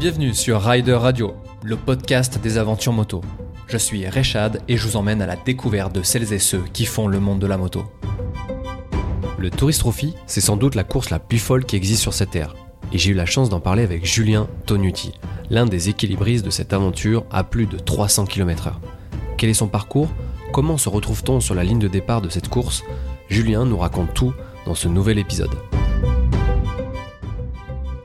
Bienvenue sur Rider Radio, le podcast des aventures moto. Je suis Rechad et je vous emmène à la découverte de celles et ceux qui font le monde de la moto. Le Tourist Trophy, c'est sans doute la course la plus folle qui existe sur cette terre. Et j'ai eu la chance d'en parler avec Julien Tonuti, l'un des équilibristes de cette aventure à plus de 300 km/h. Quel est son parcours? Comment se retrouve-t-on sur la ligne de départ de cette course? Julien nous raconte tout dans ce nouvel épisode.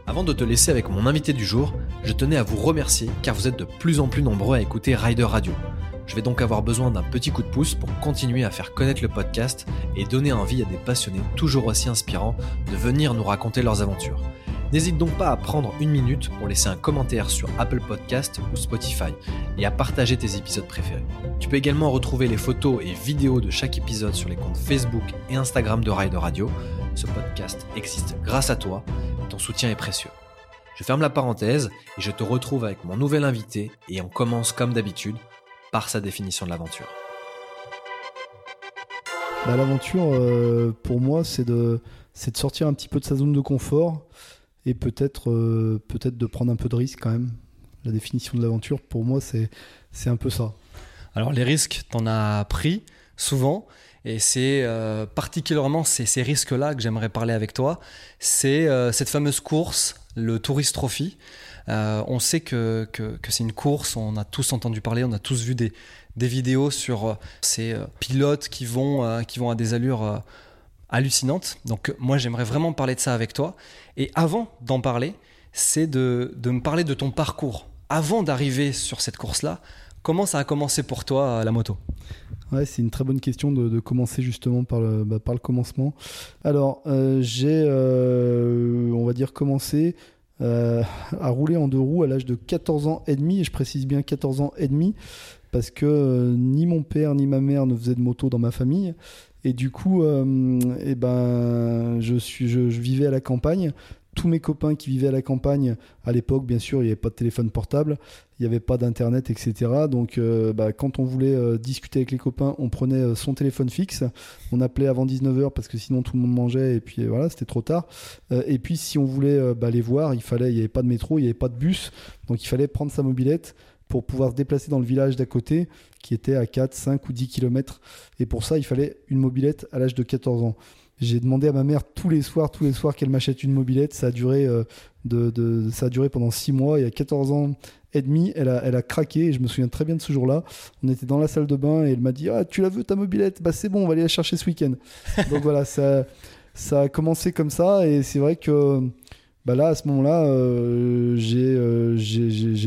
Avant de te laisser avec mon invité du jour, je tenais à vous remercier car vous êtes de plus en plus nombreux à écouter Rider Radio. Je vais donc avoir besoin d'un petit coup de pouce pour continuer à faire connaître le podcast et donner envie à des passionnés toujours aussi inspirants de venir nous raconter leurs aventures. N'hésite donc pas à prendre une minute pour laisser un commentaire sur Apple Podcast ou Spotify et à partager tes épisodes préférés. Tu peux également retrouver les photos et vidéos de chaque épisode sur les comptes Facebook et Instagram de Rider Radio. Ce podcast existe grâce à toi, ton soutien est précieux. Je ferme la parenthèse et je te retrouve avec mon nouvel invité et on commence comme d'habitude par sa définition de l'aventure. Bah, L'aventure, euh, pour moi, c'est de, c'est de sortir un petit peu de sa zone de confort et peut-être euh, peut-être de prendre un peu de risque quand même. La définition de l'aventure, pour moi, c'est c'est un peu ça. Alors les risques, t'en as pris souvent. Et c'est euh, particulièrement ces, ces risques-là que j'aimerais parler avec toi. C'est euh, cette fameuse course, le Tourist Trophy. Euh, on sait que, c'est une course, on a tous entendu parler, on a tous vu des, vidéos sur euh, ces euh, pilotes qui vont, à des allures hallucinantes. Donc moi j'aimerais vraiment parler de ça avec toi. Et avant d'en parler, c'est de, de me parler de ton parcours. Avant d'arriver sur cette course-là, comment ça a commencé pour toi la moto? Ouais, c'est une très bonne question de, commencer justement par le, bah, par le commencement. Alors, euh, j'ai, euh, on va dire, commencé euh, à rouler en deux roues à l'âge de 14 ans et demi, et je précise bien 14 ans et demi, parce que ni mon père ni ma mère ne faisaient de moto dans ma famille. Et du coup, euh, eh ben, je, suis, je vivais à la campagne. Tous mes copains qui vivaient à la campagne, à l'époque, bien sûr, il n'y avait pas de téléphone portable, il n'y avait pas d'internet, etc. Donc, euh, bah, quand on voulait euh, discuter avec les copains, on prenait euh, son téléphone fixe, on appelait avant 19h parce que sinon tout le monde mangeait et puis voilà, c'était trop tard. Et puis, si on voulait bah, les voir, il fallait, il n'y avait pas de métro, il n'y avait pas de bus, donc il fallait prendre sa mobilette pour pouvoir se déplacer dans le village d'à côté, qui était à 4, 5 ou 10 km. Et pour ça, il fallait une mobilette à l'âge de 14 ans. J'ai demandé à ma mère tous les soirs, tous les soirs qu'elle m'achète une mobilette. Ça a duré, euh, de, de- ça a duré pendant 6 mois. Et à 14 ans et demi, elle a, elle a craqué. Et je me souviens très bien de ce jour-là. On était dans la salle de bain et elle m'a dit Ah, tu la veux ta mobilette? Bah, c'est bon, on va aller la chercher ce week-end. Donc voilà, ça, ça a commencé comme ça. Et c'est vrai que bah là, à ce moment-là, euh, j'ai euh,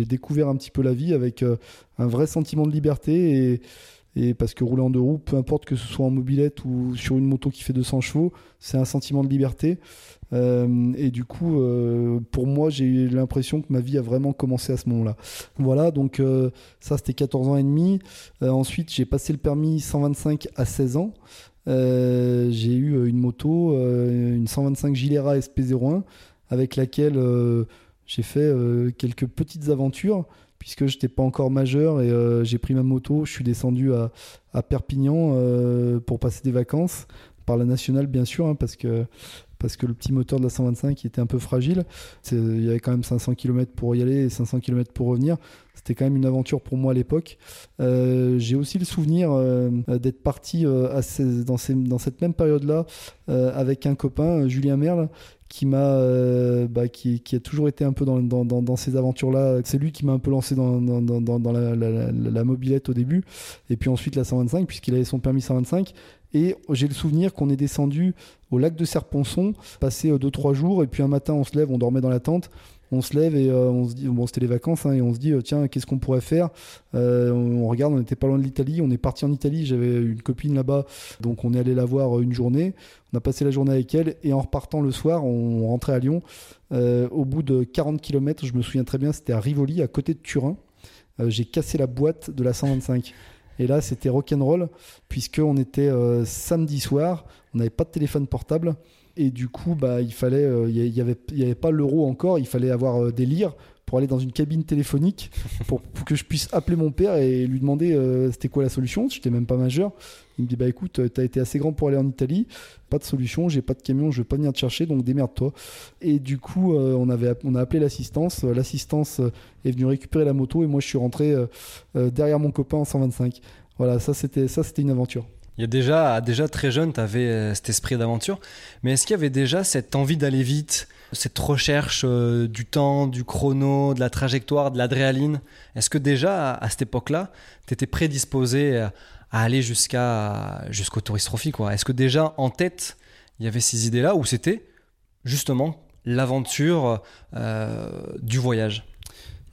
découvert un petit peu la vie avec euh, un vrai sentiment de liberté. Et, et parce que rouler en deux roues, peu importe que ce soit en mobilette ou sur une moto qui fait 200 chevaux, c'est un sentiment de liberté. Euh, et du coup, euh, pour moi, j'ai eu l'impression que ma vie a vraiment commencé à ce moment-là. Voilà, donc euh, ça, c'était 14 ans et demi. Ensuite, j'ai passé le permis 125 à 16 ans. J'ai eu une moto, une 125 Gilera SP01, avec laquelle j'ai fait quelques petites aventures, puisque je n'étais pas encore majeur et euh, j'ai pris ma moto, je suis descendu à, Perpignan euh, pour passer des vacances, par la nationale bien sûr, hein, parce que le petit moteur de la 125 était un peu fragile. Il y avait quand même 500 km pour y aller et 500 km pour revenir. C'était quand même une aventure pour moi à l'époque. Euh, J'ai aussi le souvenir d'être parti dans, cette même période-là avec un copain, Julien Merle, qui m'a euh, bah, qui, a toujours été un peu dans, ces aventures-là. C'est lui qui m'a un peu lancé dans, la, mobilette au début, et puis ensuite la 125, puisqu'il avait son permis 125. Et j'ai le souvenir qu'on est descendu au lac de Serponçon, passé 2-3 jours, et puis un matin on se lève, on dormait dans la tente, on se lève et euh, on se dit, bon c'était les vacances, hein, et on se dit, euh, tiens, qu'est-ce qu'on pourrait faire? Euh, on, on regarde, on n'était pas loin de l'Italie, on est parti en Italie, j'avais une copine là-bas, donc on est allé la voir une journée, on a passé la journée avec elle, et en repartant le soir, on, rentrait à Lyon. Au bout de 40 km, je me souviens très bien, c'était à Rivoli, à côté de Turin. J'ai cassé la boîte de la 125. Et là, c'était rock'n'roll, puisqu'on était samedi soir, on n'avait pas de téléphone portable. Et du coup, bah, il fallait, euh, il y avait, il y avait pas l'euro encore, il fallait avoir euh, des lires pour aller dans une cabine téléphonique pour, que je puisse appeler mon père et lui demander c'était quoi la solution? J'étais même pas majeur. Il me dit bah écoute, tu as été assez grand pour aller en Italie, pas de solution, j'ai pas de camion, je vais pas venir te chercher, donc démerde-toi. Et du coup, on, avait, on a appelé l'assistance. L'assistance est venue récupérer la moto et moi je suis rentré derrière mon copain en 125. Voilà, ça c'était ça c'était une aventure. Il y a déjà, déjà très jeune, tu avais euh, cet esprit d'aventure. Mais est-ce qu'il y avait déjà cette envie d'aller vite, cette recherche euh, du temps, du chrono, de la trajectoire, de l'adrénaline? Est-ce que déjà, à, cette époque-là, tu étais prédisposé à, aller jusqu'à, jusqu'au Tourist Trophy Est-ce que déjà, en tête, il y avait ces idées-là ou c'était justement l'aventure euh, du voyage?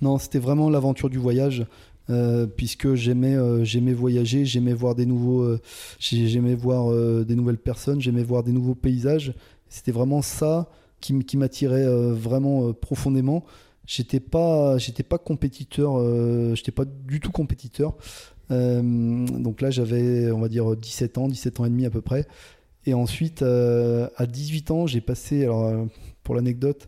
Non, c'était vraiment l'aventure du voyage. Euh, puisque j'aimais euh, j'aimais voyager, j'aimais voir des nouveaux euh, j'aimais voir des nouvelles personnes, j'aimais voir des nouveaux paysages. C'était vraiment ça qui, qui m'attirait vraiment profondément. J'étais pas j'étais pas compétiteur, j'étais pas du tout compétiteur. donc là j'avais on va dire 17 ans, 17 ans et demi à peu près. Et ensuite à 18 ans, j'ai passé alors pour l'anecdote,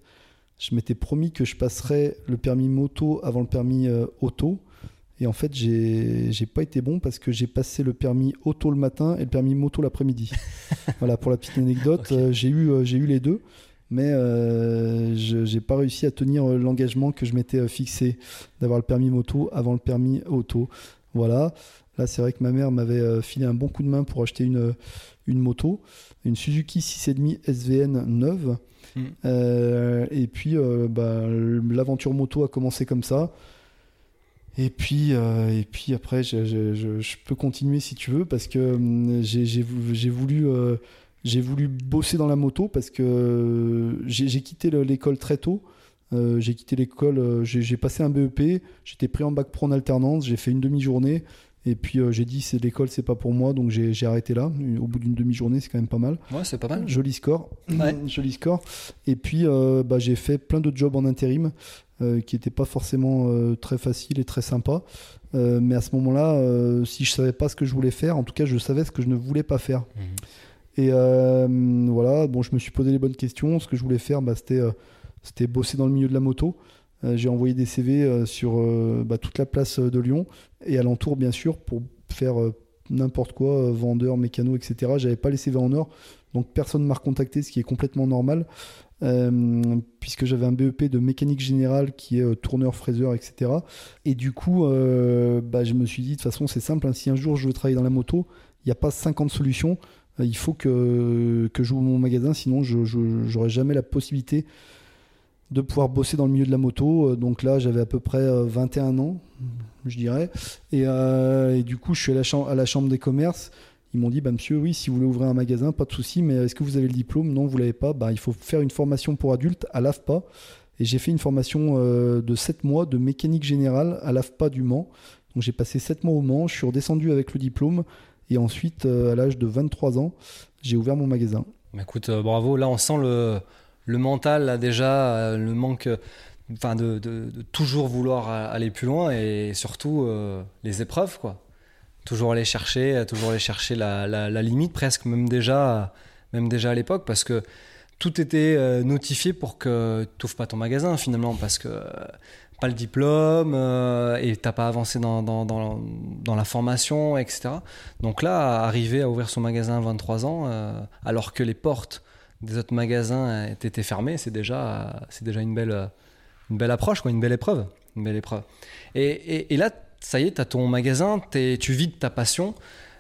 je m'étais promis que je passerais le permis moto avant le permis auto. Et en fait, j'ai pas été bon parce que j'ai passé le permis auto le matin et le permis moto l'après-midi. voilà, pour la petite anecdote, euh, j'ai eu, euh, les deux, mais euh, je j'ai pas réussi à tenir l'engagement que je m'étais fixé d'avoir le permis moto avant le permis auto. Voilà. Là, c'est vrai que ma mère m'avait filé un bon coup de main pour acheter une, une moto, une Suzuki 6,5 SVN neuve. Hmm. et puis, bah, l'aventure moto a commencé comme ça. Et puis, euh, et puis après, je, je, je, peux continuer si tu veux, parce que hum, j'ai voulu, euh, j'ai voulu bosser dans la moto, parce que j'ai quitté l'école très tôt. Euh, j'ai quitté l'école, j'ai passé un BEP, j'étais pris en bac pro en alternance, j'ai fait une demi-journée, et puis j'ai dit c'est l'école, c'est pas pour moi, donc j'ai arrêté là. Au bout d'une demi-journée, c'est quand même pas mal. Ouais, c'est pas mal. Joli score. Joli score. Et puis bah, j'ai fait plein de jobs en intérim. Euh, qui n'était pas forcément euh, très facile et très sympa. Euh, mais à ce moment-là, si je savais pas ce que je voulais faire, en tout cas, je savais ce que je ne voulais pas faire. Mhm. Et voilà, bon, je me suis posé les bonnes questions. Ce que je voulais faire, bah, c'était, c'était bosser dans le milieu de la moto. j'ai envoyé des CV sur bah, toute la place de Lyon et alentour, bien sûr, pour faire n'importe quoi, vendeur, mécano, etc. J'avais pas les CV en or, donc personne ne m'a recontacté, ce qui est complètement normal. Euh, puisque j'avais un BEP de mécanique générale qui est euh, tourneur, fraiseur, etc. Et du coup, euh, bah, je me suis dit, de toute façon, c'est simple, hein, si un jour je veux travailler dans la moto, il n'y a pas 50 solutions, il faut que, que j'ouvre mon magasin, sinon je n'aurai jamais la possibilité de pouvoir bosser dans le milieu de la moto. Donc là, j'avais à peu près 21 ans, je dirais. Et, du coup, je suis à à la chambre des commerces. Ils m'ont dit, bah, monsieur, oui, si vous voulez ouvrir un magasin, pas de souci, mais est-ce que vous avez le diplôme? Non, vous l'avez pas. Bah, il faut faire une formation pour adultes à l'AFPA. Et j'ai fait une formation euh, de 7 mois de mécanique générale à l'AFPA du Mans. Donc j'ai passé 7 mois au Mans, je suis redescendu avec le diplôme. Et ensuite, euh, à l'âge de 23 ans, j'ai ouvert mon magasin. Bah, écoute, euh, bravo. Là, on sent le, le mental, là, déjà, le manque enfin, de, de, toujours vouloir aller plus loin et surtout les épreuves, quoi toujours aller chercher, toujours aller chercher la, limite presque, même déjà, même déjà à l'époque, parce que tout était euh, notifié pour que tu pas ton magasin finalement, parce que euh, pas le diplôme euh, et t'as pas avancé dans, dans, la formation, etc. Donc là, arriver à ouvrir son magasin à 23 ans, alors que les portes des autres magasins étaient fermées, c'est déjà, c'est déjà une belle, une belle approche, quoi, une belle épreuve. Une belle épreuve. Et, et là, ça y est, tu as ton magasin, tu vis de ta passion.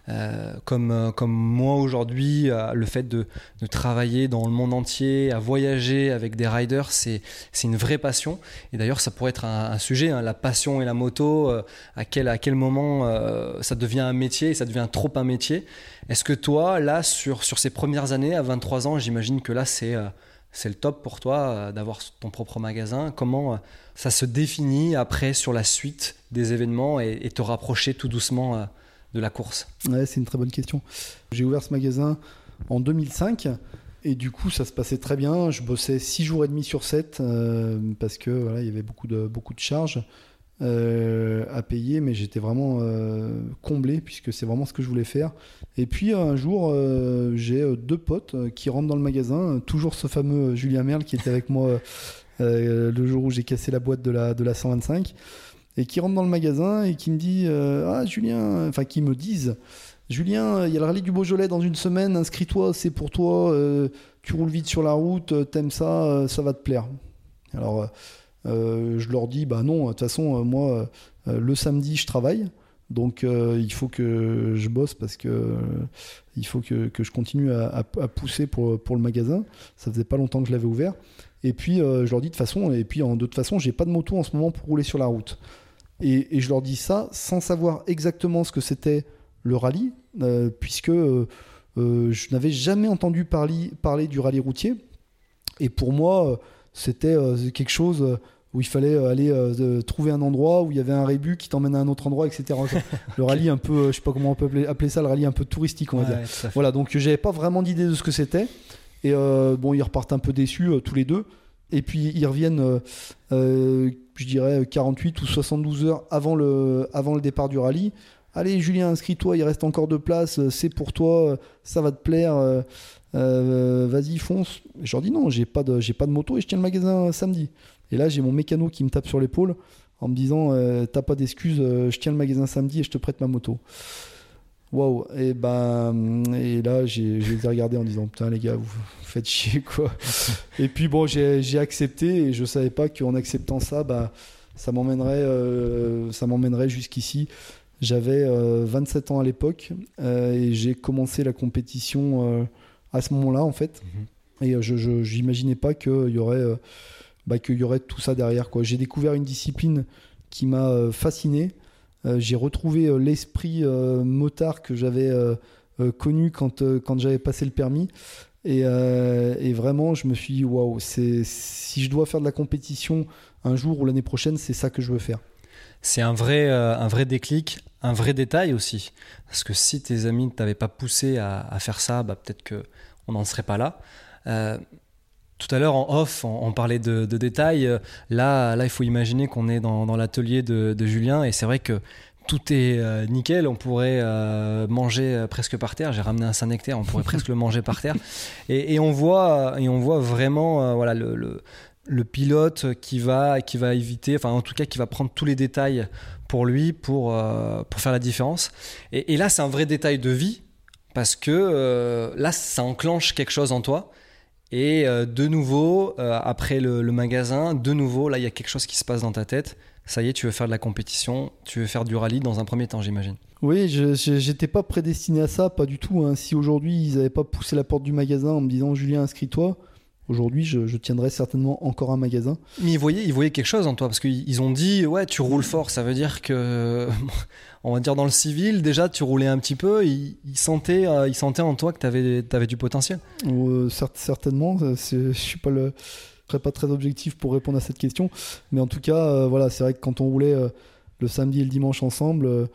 Euh, comme, euh, comme moi aujourd'hui, euh, le fait de, travailler dans le monde entier, à voyager avec des riders, c'est une vraie passion. Et d'ailleurs, ça pourrait être un, sujet, hein, la passion et la moto, à, quel, à quel moment ça devient un métier, ça devient trop un métier. Est-ce que toi, là, sur, sur ces premières années, à 23 ans, j'imagine que là, c'est c'est le top pour toi d'avoir ton propre magasin. Comment ça se définit après sur la suite des événements et, te rapprocher tout doucement euh, de la course ouais, C'est une très bonne question. J'ai ouvert ce magasin en 2005 et du coup ça se passait très bien. Je bossais 6 jours et demi sur 7 euh, parce que voilà, il y avait beaucoup de, beaucoup de charges. Euh, à payer, mais j'étais vraiment comblé puisque c'est vraiment ce que je voulais faire. Et puis un jour, j'ai deux potes qui rentrent dans le magasin, toujours ce fameux Julien Merle qui était avec moi le jour où j'ai cassé la boîte de la, de la 125, et qui rentre dans le magasin et qui me dit Ah, Julien, enfin, qui me disent Julien, il y a le rallye du Beaujolais dans une semaine, inscris-toi, c'est pour toi, tu roules vite sur la route, t'aimes ça, ça va te plaire. Alors, je leur dis Bah non, de toute façon, moi, le samedi, je travaille. Donc euh, il faut que je bosse parce que il faut que, je continue à, pousser pour, pour le magasin. Ça faisait pas longtemps que je l'avais ouvert. Et puis euh, je leur dis de façon, et puis en, de toute façon, j'ai pas de moto en ce moment pour rouler sur la route. Et, je leur dis ça sans savoir exactement ce que c'était le rallye, euh, puisque je n'avais jamais entendu parler, parler du rallye routier. Et pour moi, c'était quelque chose où il fallait euh, aller euh, trouver un endroit où il y avait un rébut qui t'emmène à un autre endroit, etc. le rallye un peu, euh, je sais pas comment on peut appeler, ça, le rallye un peu touristique, on va dire. Voilà, donc j'avais pas vraiment d'idée de ce que c'était. Et bon, ils repartent un peu déçus tous les deux. Et puis ils reviennent, je dirais, 48 ou 72 heures avant le, départ du rallye. Allez, Julien, inscris-toi, il reste encore deux places, c'est pour toi, ça va te plaire. vas-y, fonce. Je leur dis non, j'ai pas de, pas de moto et je tiens le magasin samedi. Et là, j'ai mon mécano qui me tape sur l'épaule en me disant euh, T'as pas d'excuses, euh, je tiens le magasin samedi et je te prête ma moto. Waouh! Et, ben, et là, j'ai, les ai regardés en disant Putain, les gars, vous, faites chier, quoi. et puis, bon, j'ai, accepté et je savais pas qu'en acceptant ça, bah, ça m'emmènerait, euh, ça m'emmènerait jusqu'ici. J'avais 27 ans à l'époque et j'ai commencé la compétition à ce moment-là, en fait. Mhm. Et je, n'imaginais pas qu'il y aurait bah, qu'il y aurait tout ça derrière. Quoi. J'ai découvert une discipline qui m'a euh, fasciné. Euh, j'ai retrouvé euh, l'esprit motard que j'avais connu quand, quand j'avais passé le permis. Et, vraiment, je me suis dit, waouh, si je dois faire de la compétition un jour ou l'année prochaine, c'est ça que je veux faire. C'est un vrai, un vrai déclic, un vrai détail aussi. Parce que si tes amis ne t'avaient pas poussé à, faire ça, bah, peut-être qu'on n'en serait pas là. Tout à l'heure, en off, on, parlait de, détails. Là, là, il faut imaginer qu'on est dans, l'atelier de, Julien et c'est vrai que tout est euh, nickel. On pourrait euh, manger euh, presque par terre. J'ai ramené un Saint-Nectaire, on pourrait presque le manger par terre. Et, on voit, et on voit vraiment voilà, le, pilote qui va, qui va éviter, enfin en tout cas qui va prendre tous les détails pour lui, pour, pour faire la différence. Et là, c'est un vrai détail de vie parce que là, ça enclenche quelque chose en toi et euh, de nouveau, euh, après le, magasin, de nouveau, là, il y a quelque chose qui se passe dans ta tête. Ça y est, tu veux faire de la compétition, tu veux faire du rallye dans un premier temps, j'imagine. Oui, je n'étais pas prédestiné à ça, pas du tout. Hein. Si aujourd'hui, ils n'avaient pas poussé la porte du magasin en me disant Julien, inscris-toi, Aujourd'hui, je, tiendrai certainement encore un magasin. Mais ils voyaient, ils voyaient quelque chose en toi parce qu'ils ont dit ouais, tu roules fort. Ça veut dire que, on va dire dans le civil, déjà, tu roulais un petit peu. Ils, sentaient, euh, ils sentaient en toi que tu avais, avais, du potentiel. Euh, certainement. Je suis pas le, serais pas très objectif pour répondre à cette question. Mais en tout cas, euh, voilà, c'est vrai que quand on roulait le samedi et le dimanche ensemble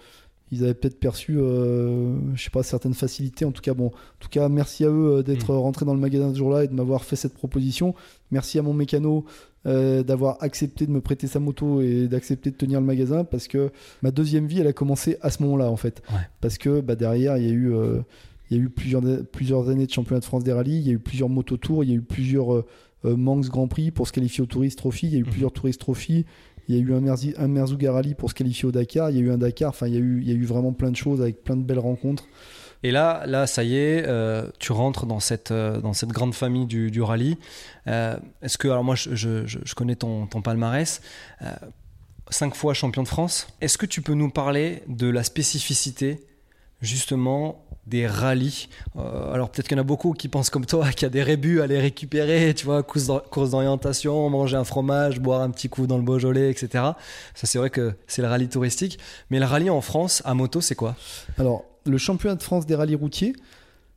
ils avaient peut-être perçu, euh, je sais pas, certaines facilités. En tout cas, bon, en tout cas, merci à eux euh, d'être mm. rentrés dans le magasin ce jour-là et de m'avoir fait cette proposition. Merci à mon mécano euh, d'avoir accepté de me prêter sa moto et d'accepter de tenir le magasin parce que ma deuxième vie, elle a commencé à ce moment-là, en fait. Parce que bah, derrière, il y a eu, il y a eu plusieurs, plusieurs années de championnat de France des rallyes, il y a eu plusieurs mototours, il y a eu plusieurs Manx Grand Prix pour se qualifier au Tourist Trophy, il y a eu mm. plusieurs Tourist Trophy. Il y a eu un, Merzi, un Rally pour se qualifier au Dakar. Il y a eu un Dakar. Enfin, il y a eu, il y a eu vraiment plein de choses avec plein de belles rencontres. Et là, là, ça y est, euh, tu rentres dans cette, euh, dans cette grande famille du, du rallye. Euh, est-ce que, alors moi, je connais ton, ton palmarès, cinq fois champion de France. Est-ce que tu peux nous parler de la spécificité justement des rallyes. Euh, alors peut-être qu'il y en a beaucoup qui pensent comme toi, qu'il y a des rébus à les récupérer, tu vois, course d'orientation, manger un fromage, boire un petit coup dans le Beaujolais, etc. Ça c'est vrai que c'est le rallye touristique. Mais le rallye en France, à moto, c'est quoi? Alors, le championnat de France des rallyes routiers,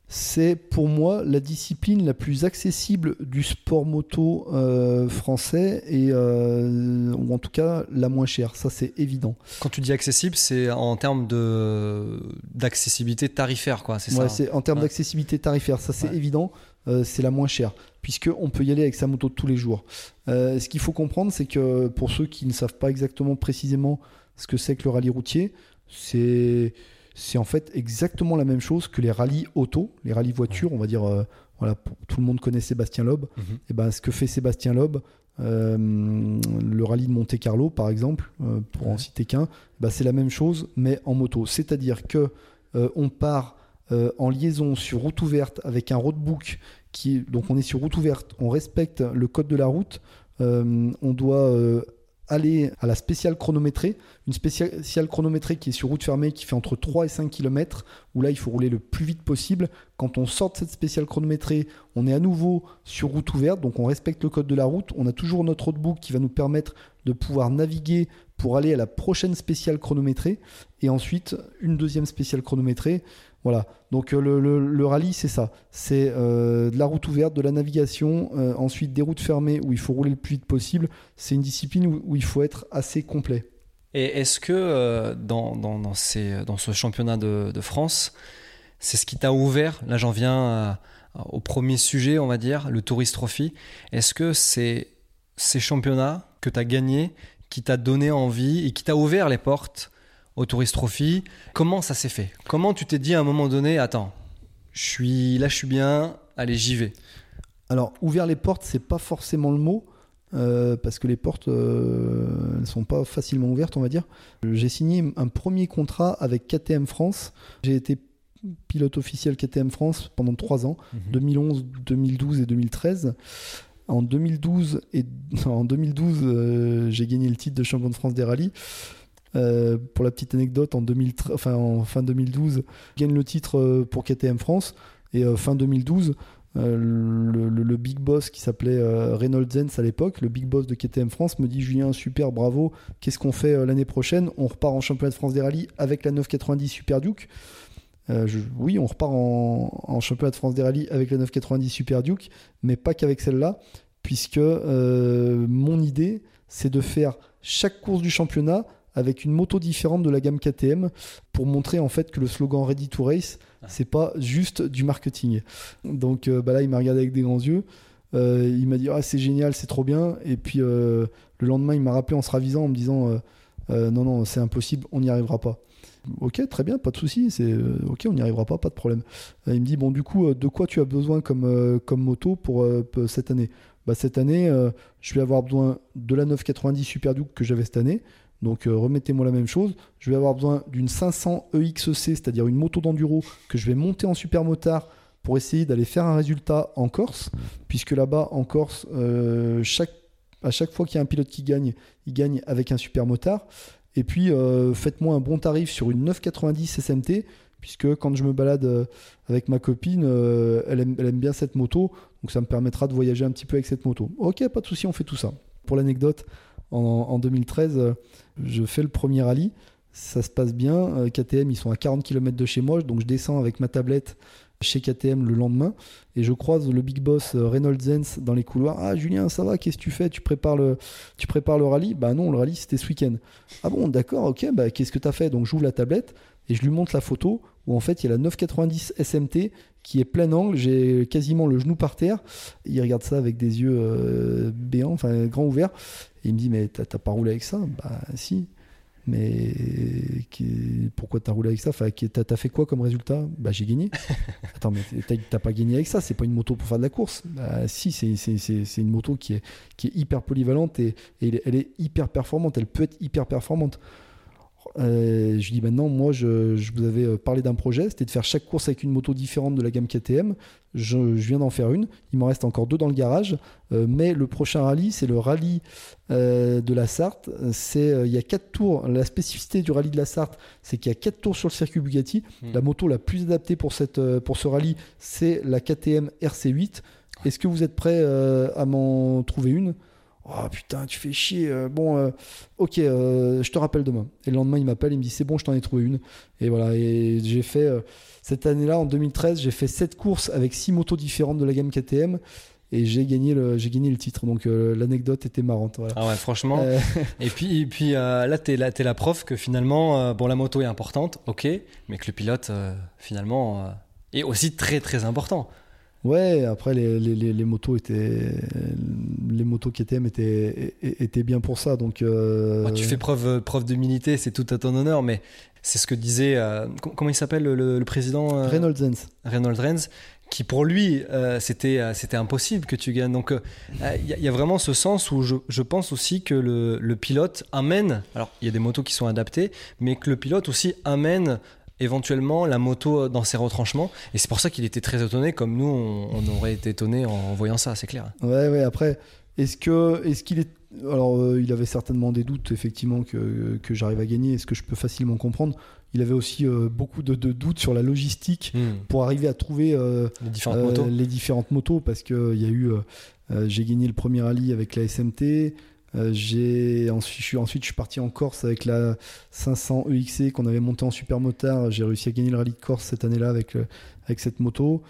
c'est pour moi la discipline la plus accessible du sport moto euh, français et euh, ou en tout cas la moins chère. Ça c'est évident. Quand tu dis accessible, c'est en termes de d'accessibilité tarifaire, quoi. C'est ça. C'est en termes d'accessibilité tarifaire. Ça c'est évident. Euh, c'est la moins chère puisque on peut y aller avec sa moto tous les jours. ce qu'il faut comprendre, c'est que pour ceux qui ne savent pas exactement précisément ce que c'est que le rallye routier, c'est c'est en fait exactement la même chose que les rallyes auto, les rallyes voitures, on va dire, euh, voilà, tout le monde connaît Sébastien Loeb. Mhm. Et ben, ce que fait Sébastien Loeb, le rallye de Monte Carlo, par exemple, pour en citer qu'un, bah, c'est la même chose, mais en moto. C'est-à-dire que on part en liaison sur route ouverte avec un roadbook qui, donc on est sur route ouverte, on respecte le code de la route, on doit aller à la spéciale chronométrée, une spéciale chronométrée qui est sur route fermée, qui fait entre 3 et 5 km, où là il faut rouler le plus vite possible. Quand on sort de cette spéciale chronométrée, on est à nouveau sur route ouverte, donc on respecte le code de la route. On a toujours notre roadbook qui va nous permettre de pouvoir naviguer pour aller à la prochaine spéciale chronométrée, et ensuite une deuxième spéciale chronométrée voilà, donc euh, le, rallye, c'est ça. C'est euh, de la route ouverte, de la navigation, euh, ensuite des routes fermées où il faut rouler le plus vite possible. C'est une discipline où, il faut être assez complet. Et est-ce que dans, dans, dans, ce championnat de, France, c'est ce qui t'a ouvert? Là, j'en viens au premier sujet, on va dire, le Tourist Trophy. Est-ce que c'est ces championnats que tu as gagnés qui t'a donné envie et qui t'a ouvert les portes au Tourist Trophy. Comment ça s'est fait? Comment tu t'es dit à un moment donné, attends, je suis là, je suis bien, allez, j'y vais? Alors, ouvert les portes, c'est pas forcément le mot. Euh, parce que les portes euh, ne sont pas facilement ouvertes, on va dire. J'ai signé un premier contrat avec KTM France. J'ai été pilote officiel KTM France pendant trois ans, 2011, mhm. 2012 et 2013. En 2012, et, en 2012 euh, j'ai gagné le titre de champion de France des rallyes. Euh, pour la petite anecdote, en, 2013, enfin, en fin 2012, gagne le titre euh, pour KTM France. Et fin 2012, le, big boss qui s'appelait Reynolds Zenz à l'époque, le big boss de KTM France, me dit Julien, super, bravo, qu'est-ce qu'on fait l'année prochaine? On repart en championnat de France des rallyes avec la 990 Super Duke. Oui, on repart en, en, championnat de France des rallyes avec la 990 Super Duke, mais pas qu'avec celle-là, puisque mon idée, c'est de faire chaque course du championnat avec une moto différente de la gamme KTM pour montrer en fait que le slogan Ready to Race, c'est pas juste du marketing. Donc euh, bah là, il m'a regardé avec des grands yeux. Euh, il m'a dit ah, c'est génial, c'est trop bien. Et puis euh, le lendemain, il m'a rappelé en se ravisant en me disant non, non, c'est impossible, on n'y arrivera pas. Ok, très bien, pas de souci. C'est ok, on n'y arrivera pas, pas de problème. il me dit bon, du coup, de quoi tu as besoin comme, moto pour cette année? Bah, cette année, je vais avoir besoin de la 990 Super Duke que j'avais cette année. Donc euh, remettez-moi la même chose. Je vais avoir besoin d'une 500 EXC, c'est-à-dire une moto d'enduro que je vais monter en super motard pour essayer d'aller faire un résultat en Corse, puisque là-bas en Corse, euh, à chaque fois qu'il y a un pilote qui gagne, il gagne avec un super motard. Et puis euh, faites-moi un bon tarif sur une 990 SMT, puisque quand je me balade avec ma copine, elle aime, bien cette moto, donc ça me permettra de voyager un petit peu avec cette moto. Ok, pas de souci, on fait tout ça. Pour l'anecdote, en, 2013, euh, je fais le premier rallye. Ça se passe bien. Euh, KTM, ils sont à 40 km de chez moi. Donc je descends avec ma tablette chez KTM le lendemain et je croise le big boss euh, Reynolds Zenz dans les couloirs. Ah Julien, ça va Qu'est-ce que tu fais? Tu prépares le, tu prépares le rallye? Bah non, le rallye c'était ce week-end. Ah bon, d'accord, ok. Bah qu'est-ce que tu as fait? Donc j'ouvre la tablette et je lui montre la photo où en fait il y a la 990 SMT qui est plein angle. J'ai quasiment le genou par terre. Il regarde ça avec des yeux béants, enfin grands ouverts il me dit, mais t'as pas roulé avec ça? Bah si. Mais pourquoi t'as roulé avec ça? Enfin, T'as fait quoi comme résultat? Bah j'ai gagné. Attends, mais t'as pas gagné avec ça, c'est pas une moto pour faire de la course. Bah si, c'est une moto qui est, qui est hyper polyvalente et, et elle est hyper performante, elle peut être hyper performante. Euh, je dis maintenant, moi, je, vous avais euh, parlé d'un projet, c'était de faire chaque course avec une moto différente de la gamme KTM. Je, viens d'en faire une. Il m'en reste encore deux dans le garage. Euh, mais le prochain rallye, c'est le rallye de la Sarthe. C'est, il y a quatre tours. La spécificité du rallye de la Sarthe, c'est qu'il y a quatre tours sur le circuit Bugatti. Hmm. La moto la plus adaptée pour, cette, pour ce rallye, c'est la KTM RC8. Est-ce que vous êtes prêt à m'en trouver une? Oh putain, tu fais chier. Euh, bon, euh, ok, euh, je te rappelle demain. Et le lendemain, il m'appelle, il me dit c'est bon, je t'en ai trouvé une. Et voilà, et j'ai fait cette année-là, en 2013, j'ai fait 7 courses avec 6 motos différentes de la gamme KTM. Et j'ai gagné le j'ai gagné le titre donc l'anecdote était marrante ah ouais franchement et puis et puis là t'es là es la preuve que finalement bon la moto est importante ok mais que le pilote finalement est aussi très très important Ouais, après les, les, les, motos étaient les motos KTM étaient étaient bien pour ça donc. Euh, tu fais preuve preuve d'humilité, c'est tout à ton honneur, mais c'est ce que disait euh, comment il s'appelle le, président euh, Reynolds Renz. Reynolds Renz qui pour lui, euh, c'était, euh, c'était impossible que tu gagnes. Donc il y, a vraiment ce sens où je, je pense aussi que le, le, pilote amène, alors il y a des motos qui sont adaptées, mais que le pilote aussi amène éventuellement la moto dans ses retranchements. Et c'est pour ça qu'il était très étonné, comme nous, on, aurait été étonné en, voyant ça, c'est clair. Ouais, ouais, après, est-ce que est-ce qu'il est alors, euh, il avait certainement des doutes, effectivement, que, que j'arrive à gagner, est ce que je peux facilement comprendre? Il avait aussi euh, beaucoup de, doutes sur la logistique hmm. pour arriver à trouver euh, les, différentes motos. les différentes motos, parce que il y a eu, j'ai gagné le premier rallye avec la SMT. J'ai ensuite, je suis ensuite je suis parti en Corse avec la 500 EXC qu'on avait monté en super motard. J'ai réussi à gagner le rallye de Corse cette année-là avec avec cette moto.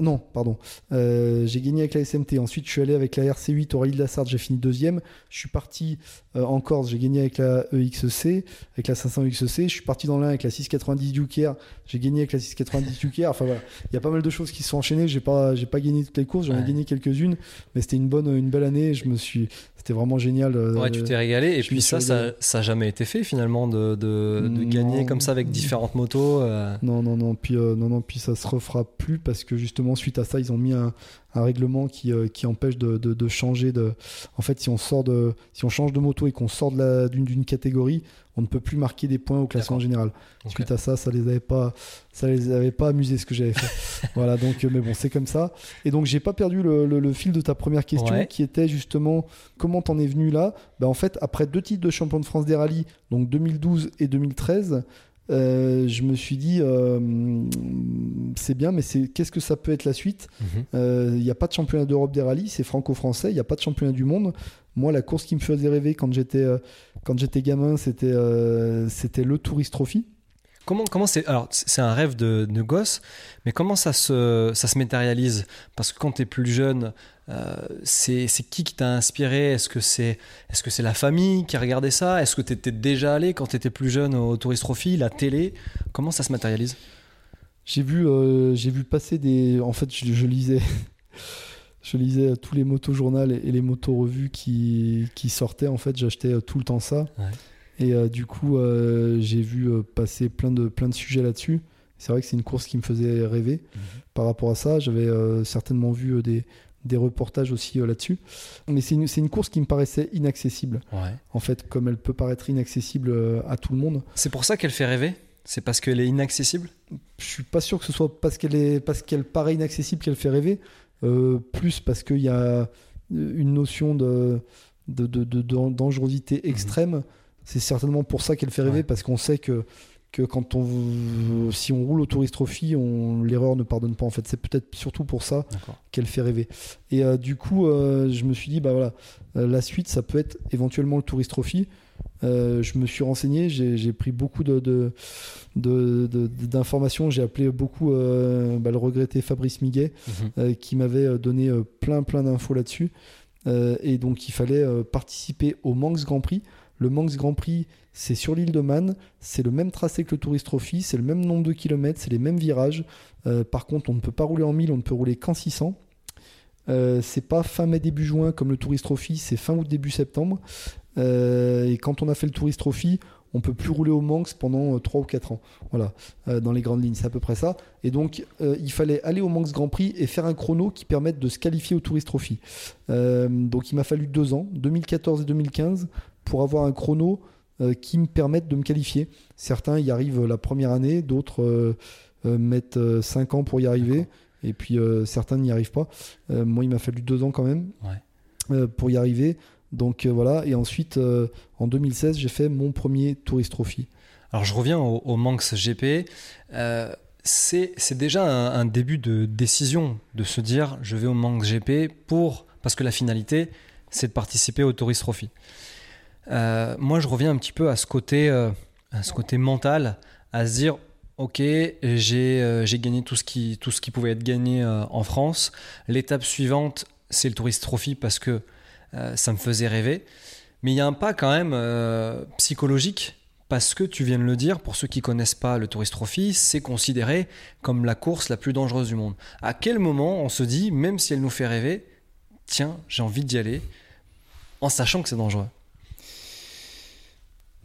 Non, pardon. Euh, j'ai gagné avec la SMT. Ensuite, je suis allé avec la RC8 au Rallye de la Sarthe. J'ai fini deuxième. Je suis parti euh, en Corse. J'ai gagné avec la EXC, avec la 500 EXC. Je suis parti dans l'un avec la 690 Duker. J'ai gagné avec la 690 Duker. Enfin voilà, il y a pas mal de choses qui se sont enchaînées. J'ai pas, j'ai pas gagné toutes les courses. J'en ai gagné quelques-unes, mais c'était une bonne, une belle année. Je me suis, c'était vraiment génial. Euh, ouais, tu t'es régalé. Et puis ça, ça, ça jamais été fait finalement de, de, gagner comme ça avec différentes motos. Non, non, non. Puis non, non. Puis ça se refera plus parce que justement suite à ça, ils ont mis un, règlement qui, euh, qui empêche de, changer de. En fait, si on sort de, si on change de moto et qu'on sort d'une catégorie, on ne peut plus marquer des points au classement général. Suite à ça, ça les avait pas, ça les avait pas amusés ce que j'avais fait. voilà, donc, euh, mais bon, c'est comme ça. Et donc, j'ai pas perdu le, fil de ta première question, qui était justement comment t'en es venu là? Ben, en fait, après deux titres de champion de France des rallyes, donc 2012 et 2013. Euh, je me suis dit, euh, c'est bien, mais c'est qu'est-ce que ça peut être la suite Il mhm. n'y euh, a pas de championnat d'Europe des rallyes, c'est franco-français, il n'y a pas de championnat du monde. Moi, la course qui me faisait rêver quand j'étais quand j'étais gamin, c'était c'était le Tourist Trophy. Comment, comment c'est alors c'est un rêve de, de, gosse, mais comment ça se ça se matérialise? Parce que quand tu es plus jeune, euh, c'est qui qui t'a inspiré? Est-ce que c'est est -ce c'est la famille qui a regardé ça? Est-ce que tu étais déjà allé quand tu étais plus jeune au Tourist Trophy, la télé? Comment ça se matérialise? J'ai vu, euh, vu passer des. En fait, je, lisais. je lisais tous les motos-journaux et, les motos-revues qui, qui, sortaient. En fait, j'achetais euh, tout le temps ça. Et du coup, j'ai vu passer plein de, plein de sujets là-dessus. C'est vrai que c'est une course qui me faisait rêver. Mhm. Par rapport à ça, j'avais certainement vu des, des reportages aussi euh, là-dessus. Mais c'est une, une, course qui me paraissait inaccessible. En fait, comme elle peut paraître inaccessible euh, à tout le monde. C'est pour ça qu'elle fait rêver? C'est parce qu'elle est inaccessible? Je suis pas sûr que ce soit parce qu'elle est parce qu'elle paraît inaccessible qu'elle fait rêver. Euh, plus parce qu'il y a une notion de, de, de, dangerosité mhm. extrême. C'est certainement pour ça qu'elle fait rêver, parce qu'on sait que que quand on si on roule au Tourist Trophy, on l'erreur ne pardonne pas en fait. C'est peut-être surtout pour ça qu'elle fait rêver. Et euh, du coup, euh, je me suis dit bah voilà, euh, la suite ça peut être éventuellement le Tourist Trophy. je me suis renseigné, j'ai pris beaucoup de, d'informations, j'ai appelé beaucoup bah, le regretté Fabrice Miguet mhm. qui m'avait donné plein plein d'infos là-dessus. et donc il fallait participer au Manx Grand Prix. Le Manx Grand Prix, c'est sur l'île de Man, c'est le même tracé que le Tourist Trophy, c'est le même nombre de kilomètres, c'est les mêmes virages. Euh, par contre, on ne peut pas rouler en 1000, on ne peut rouler qu'en 600. Euh, c'est pas fin mai début juin comme le Tourist Trophy, c'est fin août début septembre. Euh, et quand on a fait le Tourist Trophy, on peut plus rouler au Manx pendant 3 ou 4 ans. Voilà, dans les grandes lignes, c'est à peu près ça. Et donc, il fallait aller au Manx Grand Prix et faire un chrono qui permette de se qualifier au Tourist Trophy. donc, il m'a fallu 2 ans, 2014 et 2015, pour avoir un chrono euh, qui me permettent de me qualifier. Certains y arrivent la première année, d'autres euh, euh, mettent 5 ans pour y arriver, et puis certains n'y arrivent pas. moi, il m'a fallu 2 ans quand même pour y arriver. Donc voilà, et ensuite, en 2016, j'ai fait mon premier Tourist Trophy. Alors je reviens au, Manx GP. c'est déjà un, un, début de décision de se dire je vais au Manx GP pour parce que la finalité c'est de participer au Tourist Trophy. Euh, moi, je reviens un petit peu à ce côté, euh, à ce côté mental, à se dire, ok, j'ai euh, gagné tout ce, qui, tout ce qui pouvait être gagné en France. L'étape suivante, c'est le Tourist Trophy parce que ça me faisait rêver. Mais il y a un pas quand même psychologique parce que tu viens de le dire, pour ceux qui connaissent pas le Tourist Trophy, c'est considéré comme la course la plus dangereuse du monde. À quel moment on se dit, même si elle nous fait rêver, tiens, j'ai envie d'y aller, en sachant que c'est dangereux?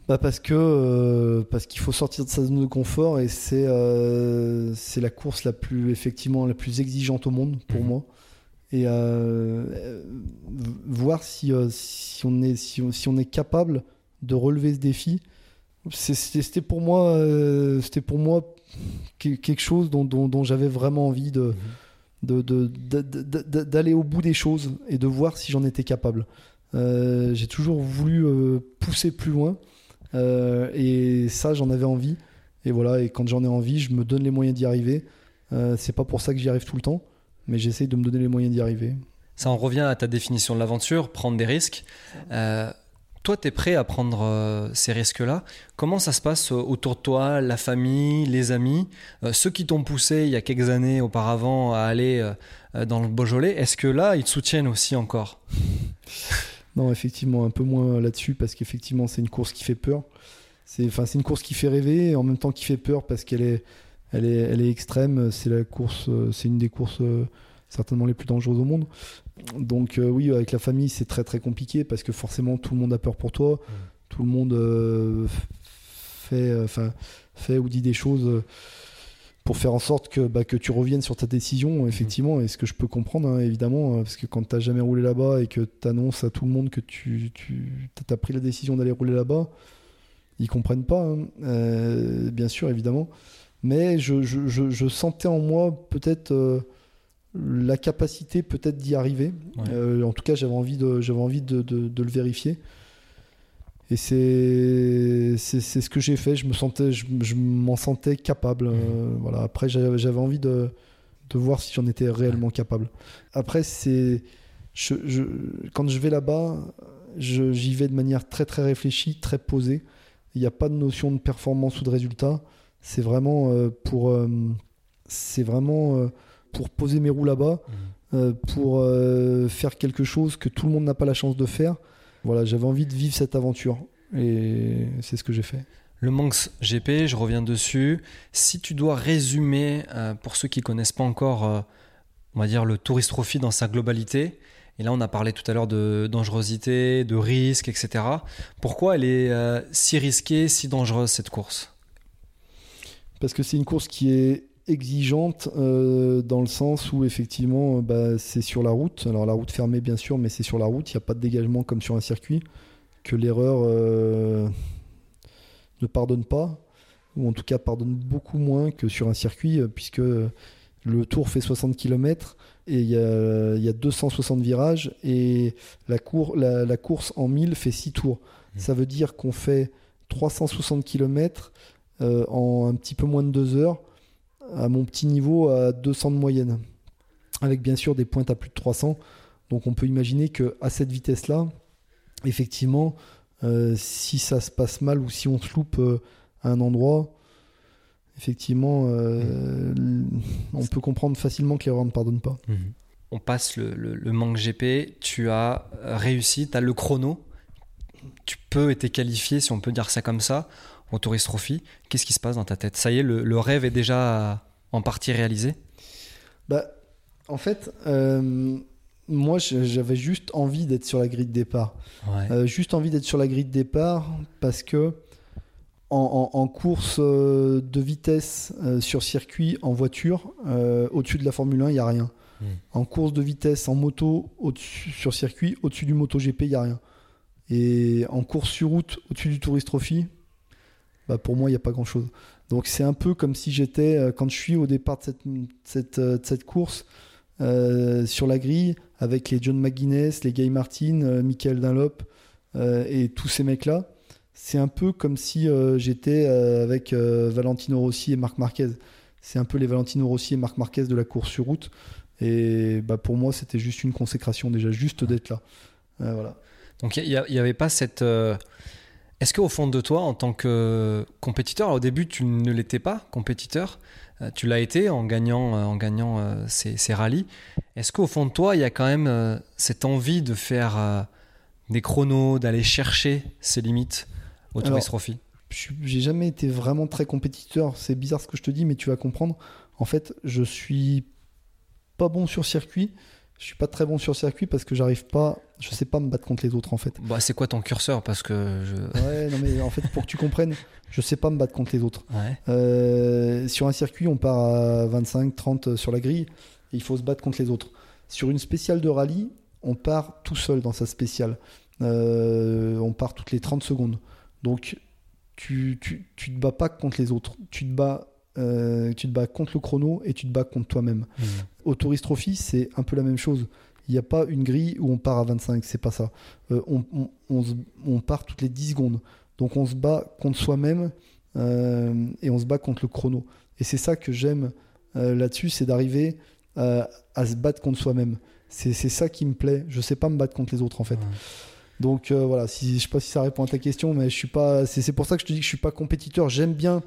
Bah parce que euh, parce qu'il faut sortir de sa zone de confort et c'est euh, c'est la course la plus effectivement la plus exigeante au monde pour Mhm. moi et euh, voir si, si on est si on, si on est capable de relever ce défi c'était pour moi c'était pour moi que- quelque chose dont, dont, dont j'avais vraiment envie de de- d'aller au bout des choses et de voir si j'en étais capable. J'ai toujours voulu pousser plus loin euh, et ça j'en avais envie et voilà et quand j'en ai envie je me donne les moyens d'y arriver. Euh, c'est pas pour ça que j'y arrive tout le temps mais j'essaye de me donner les moyens d'y arriver. Ça en revient à ta définition de l'aventure, prendre des risques. Euh, toi, tu es prêt à prendre euh, ces risques-là. Comment ça se passe autour de toi, la famille, les amis, ceux qui t'ont poussé il y a quelques années auparavant à aller dans le Beaujolais Est-ce que là, ils te soutiennent aussi encore? Non, effectivement, un peu moins là-dessus parce qu'effectivement, c'est une course qui fait peur. C'est enfin, c'est une course qui fait rêver et en même temps qui fait peur parce qu'elle est, elle est, elle est extrême. C'est la course, euh, c'est une des courses euh, certainement les plus dangereuses au monde. Donc euh, oui, avec la famille, c'est très très compliqué parce que forcément tout le monde a peur pour toi. Tout le monde euh, fait, enfin, fait ou dit des choses pour faire en sorte que, bah, que tu reviennes sur ta décision, effectivement, et ce que je peux comprendre, hein, évidemment, euh, parce que quand tu n'as jamais roulé là-bas et que tu annonces à tout le monde que tu, tu as pris la décision d'aller rouler là-bas, ils comprennent pas, hein. Euh, bien sûr, évidemment. Mais je, je- je- je sentais en moi peut-être euh, la capacité peut-être d'y arriver. Ouais. Euh, en tout cas, j'avais envie de, envie de, de- de le vérifier. Et c'est, ce que j'ai fait. Je me sentais, je, je m'en sentais capable. Euh, voilà. Après, j'avais, envie de, de voir si j'en étais réellement capable. Après, c'est, je, je- quand je vais là-bas, j'y vais de manière très très réfléchie, très posée. Il n'y a pas de notion de performance ou de résultat. C'est vraiment euh, pour, euh, c'est vraiment pour poser mes roues là-bas, euh, pour faire quelque chose que tout le monde n'a pas la chance de faire. Voilà, j'avais envie de vivre cette aventure et c'est ce que j'ai fait. Le Manx GP, je reviens dessus. Si tu dois résumer, euh, pour ceux qui connaissent pas encore, euh, on va dire le Tourist Trophy dans sa globalité, et là on a parlé tout à l'heure de dangerosité, de risque, etc. Pourquoi elle est euh, si risquée, si dangereuse cette course? Parce que c'est une course qui est exigeante euh, dans le sens où effectivement euh, bah, c'est sur la route. Alors la route fermée bien sûr, mais c'est sur la route. Il n'y a pas de dégagement comme sur un circuit. Que l'erreur euh, ne pardonne pas, ou en tout cas pardonne beaucoup moins que sur un circuit, puisque le tour fait 60 km et il y a, il y a 260 virages et la, cour- la- la course en 1000 fait 6 tours. Mmh. Ça veut dire qu'on fait 360 km euh, en un petit peu moins de 2 heures à mon petit niveau à 200 de moyenne avec bien sûr des pointes à plus de 300 donc on peut imaginer que à cette vitesse là effectivement euh, si ça se passe mal ou si on se loupe euh, à un endroit effectivement euh, on peut comprendre facilement que l'erreur ne pardonne pas. On passe le, le, le Manx GP, tu as réussi, tu as le chrono, tu peux être qualifié, si on peut dire ça comme ça, au Tourist Trophy. Qu'est-ce qui se passe dans ta tête? Ça y est, le, le rêve est déjà en partie réalisé? Bah, en fait, euh, moi, j'avais juste envie d'être sur la grille de départ. Ouais. Euh, juste envie d'être sur la grille de départ parce que en, en- en course euh, de vitesse euh, sur circuit, en voiture, au-dessus de la Formule 1, il n'y a rien. Mm. En course de vitesse, en moto, au-dessus, sur circuit, au-dessus du MotoGP, il n'y a rien. Et en course sur route, au-dessus du Tourist Trophy, bah, pour moi, il n'y a pas grand-chose. Donc c'est un peu comme si j'étais, euh, quand je suis au départ de cette, euh, course, euh, sur la grille, avec les John McGuinness, les Guy Martin, Michael Dunlop et tous ces mecs-là, c'est un peu comme si j'étais avec Valentino Rossi et Marc Marquez. C'est un peu les Valentino Rossi et Marc Marquez de la course sur route. Et bah, pour moi, c'était juste une consécration déjà, juste d'être là. Voilà. Donc il n'y avait pas cette... Est-ce qu'au fond de toi, en tant que compétiteur, alors au début tu ne l'étais pas, compétiteur, euh, tu l'as été en gagnant, euh, en gagnant euh, ces, ces rallyes, est-ce qu'au fond de toi, il y a quand même cette envie de faire des chronos, d'aller chercher ses limites au Tourist Trophy J'ai jamais été vraiment très compétiteur. C'est bizarre ce que je te dis, mais tu vas comprendre. En fait, je suis pas bon sur circuit. Je suis pas très bon sur circuit parce que j'arrive pas, je sais pas me battre contre les autres en fait. Bah, c'est quoi ton curseur? Parce que je... Ouais, non mais en fait pour que tu comprennes, je sais pas me battre contre les autres. Ouais. Euh, sur un circuit, on part à 25, 30 sur la grille et il faut se battre contre les autres. Sur une spéciale de rallye, on part tout seul dans sa spéciale. Euh, on part toutes les 30 secondes. Donc tu, tu, tu te bats pas contre les autres. Tu te bats euh, tu te bats contre le chrono et tu te bats contre toi-même. Mmh. Au Tourist Trophy, c'est un peu la même chose. Il n'y a pas une grille où on part à 25, c'est pas ça. Euh, on, on- on se- on part toutes les 10 secondes. Donc on se bat contre soi-même euh, et on se bat contre le chrono. Et c'est ça que j'aime euh, là-dessus, c'est d'arriver à se battre contre soi-même. C'est ça qui me plaît. Je sais pas me battre contre les autres en fait. Ouais. Donc voilà, si, je sais pas si ça répond à ta question, mais je suis pas. C'est c'est pour ça que je te dis que je suis pas compétiteur. J'aime bien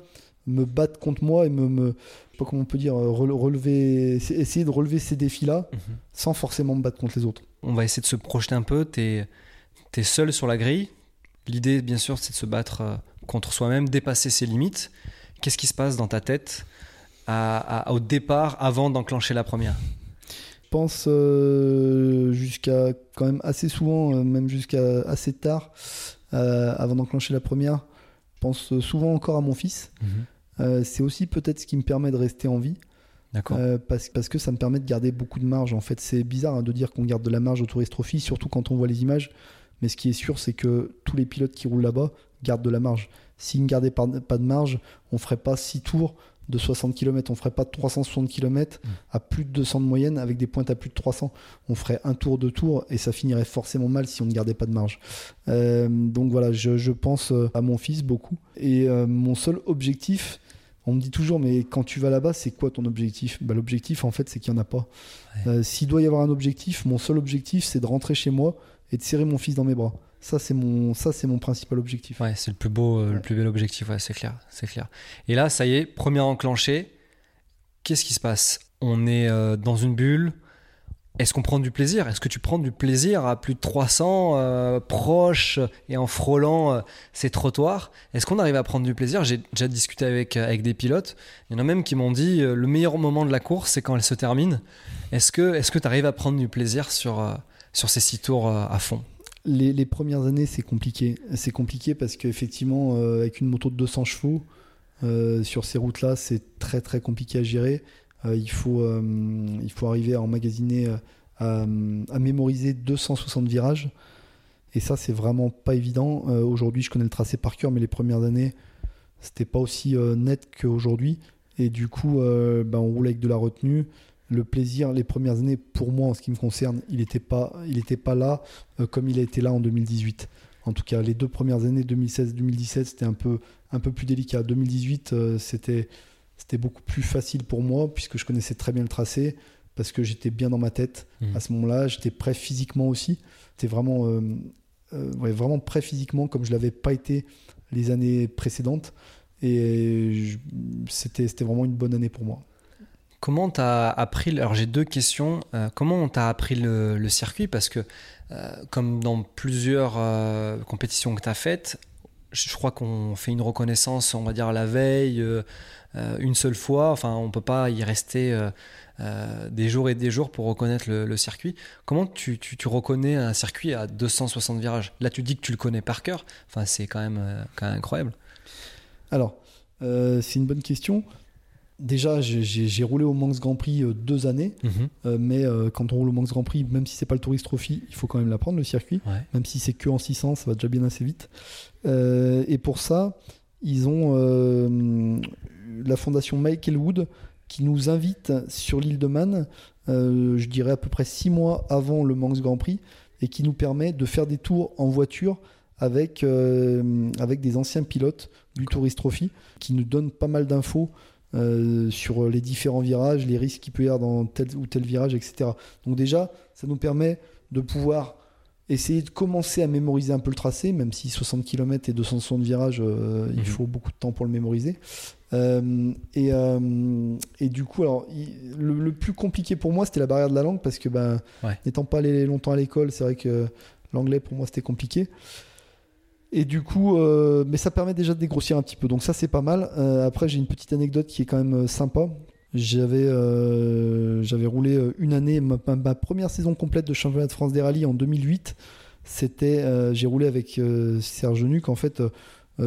me battre contre moi et me, me pas comment on peut dire, euh, rele- relever, essayer de relever ces défis-là Mhm. sans forcément me battre contre les autres. On va essayer de se projeter un peu. Tu es, seul sur la grille. L'idée, bien sûr, c'est de se battre euh, contre soi-même, dépasser ses limites. Qu'est-ce qui se passe dans ta tête à- à- au départ, avant d'enclencher la première? Je pense euh, jusqu'à quand même assez souvent, euh, même jusqu'à assez tard, euh, avant d'enclencher la première, je pense souvent encore à mon fils. Euh, c'est aussi peut-être ce qui me permet de rester en vie. Euh, parce, parce que ça me permet de garder beaucoup de marge. En fait, c'est bizarre hein, de dire qu'on garde de la marge au Tourist Trophy, surtout quand on voit les images. Mais ce qui est sûr, c'est que tous les pilotes qui roulent là-bas gardent de la marge. S'ils ne gardaient pas, pas de marge, on ferait pas 6 tours de 60 km, on ferait pas 360 km Mm. à plus de 200 de moyenne avec des pointes à plus de 300. On ferait un tour, deux tours et ça finirait forcément mal si on ne gardait pas de marge. Euh, donc voilà, je, je pense euh, à mon fils beaucoup. Et euh, mon seul objectif, on me dit toujours, mais quand tu vas là-bas, c'est quoi ton objectif? Bah, L'objectif, en fait, c'est qu'il n'y en a pas. Ouais. Euh, S'il doit y avoir un objectif, mon seul objectif, c'est de rentrer chez moi et de serrer mon fils dans mes bras. Ça, c'est mon, ça, c'est mon principal objectif. Ouais, c'est le plus beau, euh, le plus bel objectif, ouais, c'est clair, c'est clair. Et là, ça y est, première enclenchée. Qu'est-ce qui se passe? On est euh, dans une bulle. Est-ce qu'on prend du plaisir? Est-ce que tu prends du plaisir à plus de 300 euh, proches et en frôlant euh, ces trottoirs? Est-ce qu'on arrive à prendre du plaisir? J'ai déjà discuté avec, euh, avec des pilotes. Il y en a même qui m'ont dit le meilleur moment de la course, c'est quand elle se termine. Est-ce que tu arrives à prendre du plaisir sur, sur ces six tours à fond? Les, les premières années, c'est compliqué. C'est compliqué parce qu'effectivement, avec une moto de 200 chevaux, sur ces routes-là, c'est très très compliqué à gérer. Euh, il, faut, euh, il faut arriver à emmagasiner, euh, à, à mémoriser 260 virages. Et ça, c'est vraiment pas évident. Aujourd'hui, je connais le tracé par cœur, mais les premières années, c'était pas aussi net qu'aujourd'hui. Et du coup, euh, ben, on roule avec de la retenue. Le plaisir, les premières années, pour moi, en ce qui me concerne, il n'était pas, pas là comme il a été là en 2018. En tout cas, les deux premières années, 2016-2017, c'était un peu, un peu plus délicat. 2018, euh, c'était, c'était beaucoup plus facile pour moi puisque je connaissais très bien le tracé, parce que j'étais bien dans ma tête Mhm. à ce moment-là. J'étais prêt physiquement aussi. J'étais vraiment, euh, euh, ouais, vraiment prêt physiquement comme je l'avais pas été les années précédentes. Et c'était, vraiment une bonne année pour moi. Comment t'as appris Alors j'ai deux questions. Euh, comment on t'a appris le, le circuit? Parce que euh, comme dans plusieurs euh, compétitions que tu as faites, je crois qu'on fait une reconnaissance, on va dire la veille, euh, euh, une seule fois. Enfin, on peut pas y rester euh, des jours et des jours pour reconnaître le, circuit. Comment tu, reconnais un circuit à 260 virages? Là, tu dis que tu le connais par cœur. Enfin, c'est quand même, incroyable. Alors, c'est une bonne question. Déjà, j'ai- roulé au Manx Grand Prix euh, deux années, euh, mais euh, quand on roule au Manx Grand Prix, même si c'est pas le Tourist Trophy, il faut quand même l'apprendre le circuit. Ouais. Même si c'est que en 600, ça va déjà bien assez vite. Euh, et pour ça, ils ont la fondation Michael Wood qui nous invite sur l'île de Man, je dirais à peu près six mois avant le Manx Grand Prix, et qui nous permet de faire des tours en voiture avec, avec des anciens pilotes du Tourist Trophy qui nous donnent pas mal d'infos euh, sur les différents virages, les risques qu'il peut y avoir dans tel ou tel virage, etc. Donc déjà, ça nous permet de pouvoir essayer de commencer à mémoriser un peu le tracé, même si 60 km et 260 virages, euh, il Mhm. faut beaucoup de temps pour le mémoriser. Euh, et, euh, et du coup, alors, il- le, le plus compliqué pour moi, c'était la barrière de la langue, parce que ben, Ouais. n'étant pas allé longtemps à l'école, c'est vrai que l'anglais pour moi c'était compliqué. Et du coup, euh, mais ça permet déjà de dégrossir un petit peu, donc ça c'est pas mal. Euh, après, j'ai une petite anecdote qui est quand même euh, sympa. J'avais j'avais roulé une année, ma, première saison complète de championnat de France des rallyes en 2008. C'était, j'ai roulé avec Serge Nuc. En fait,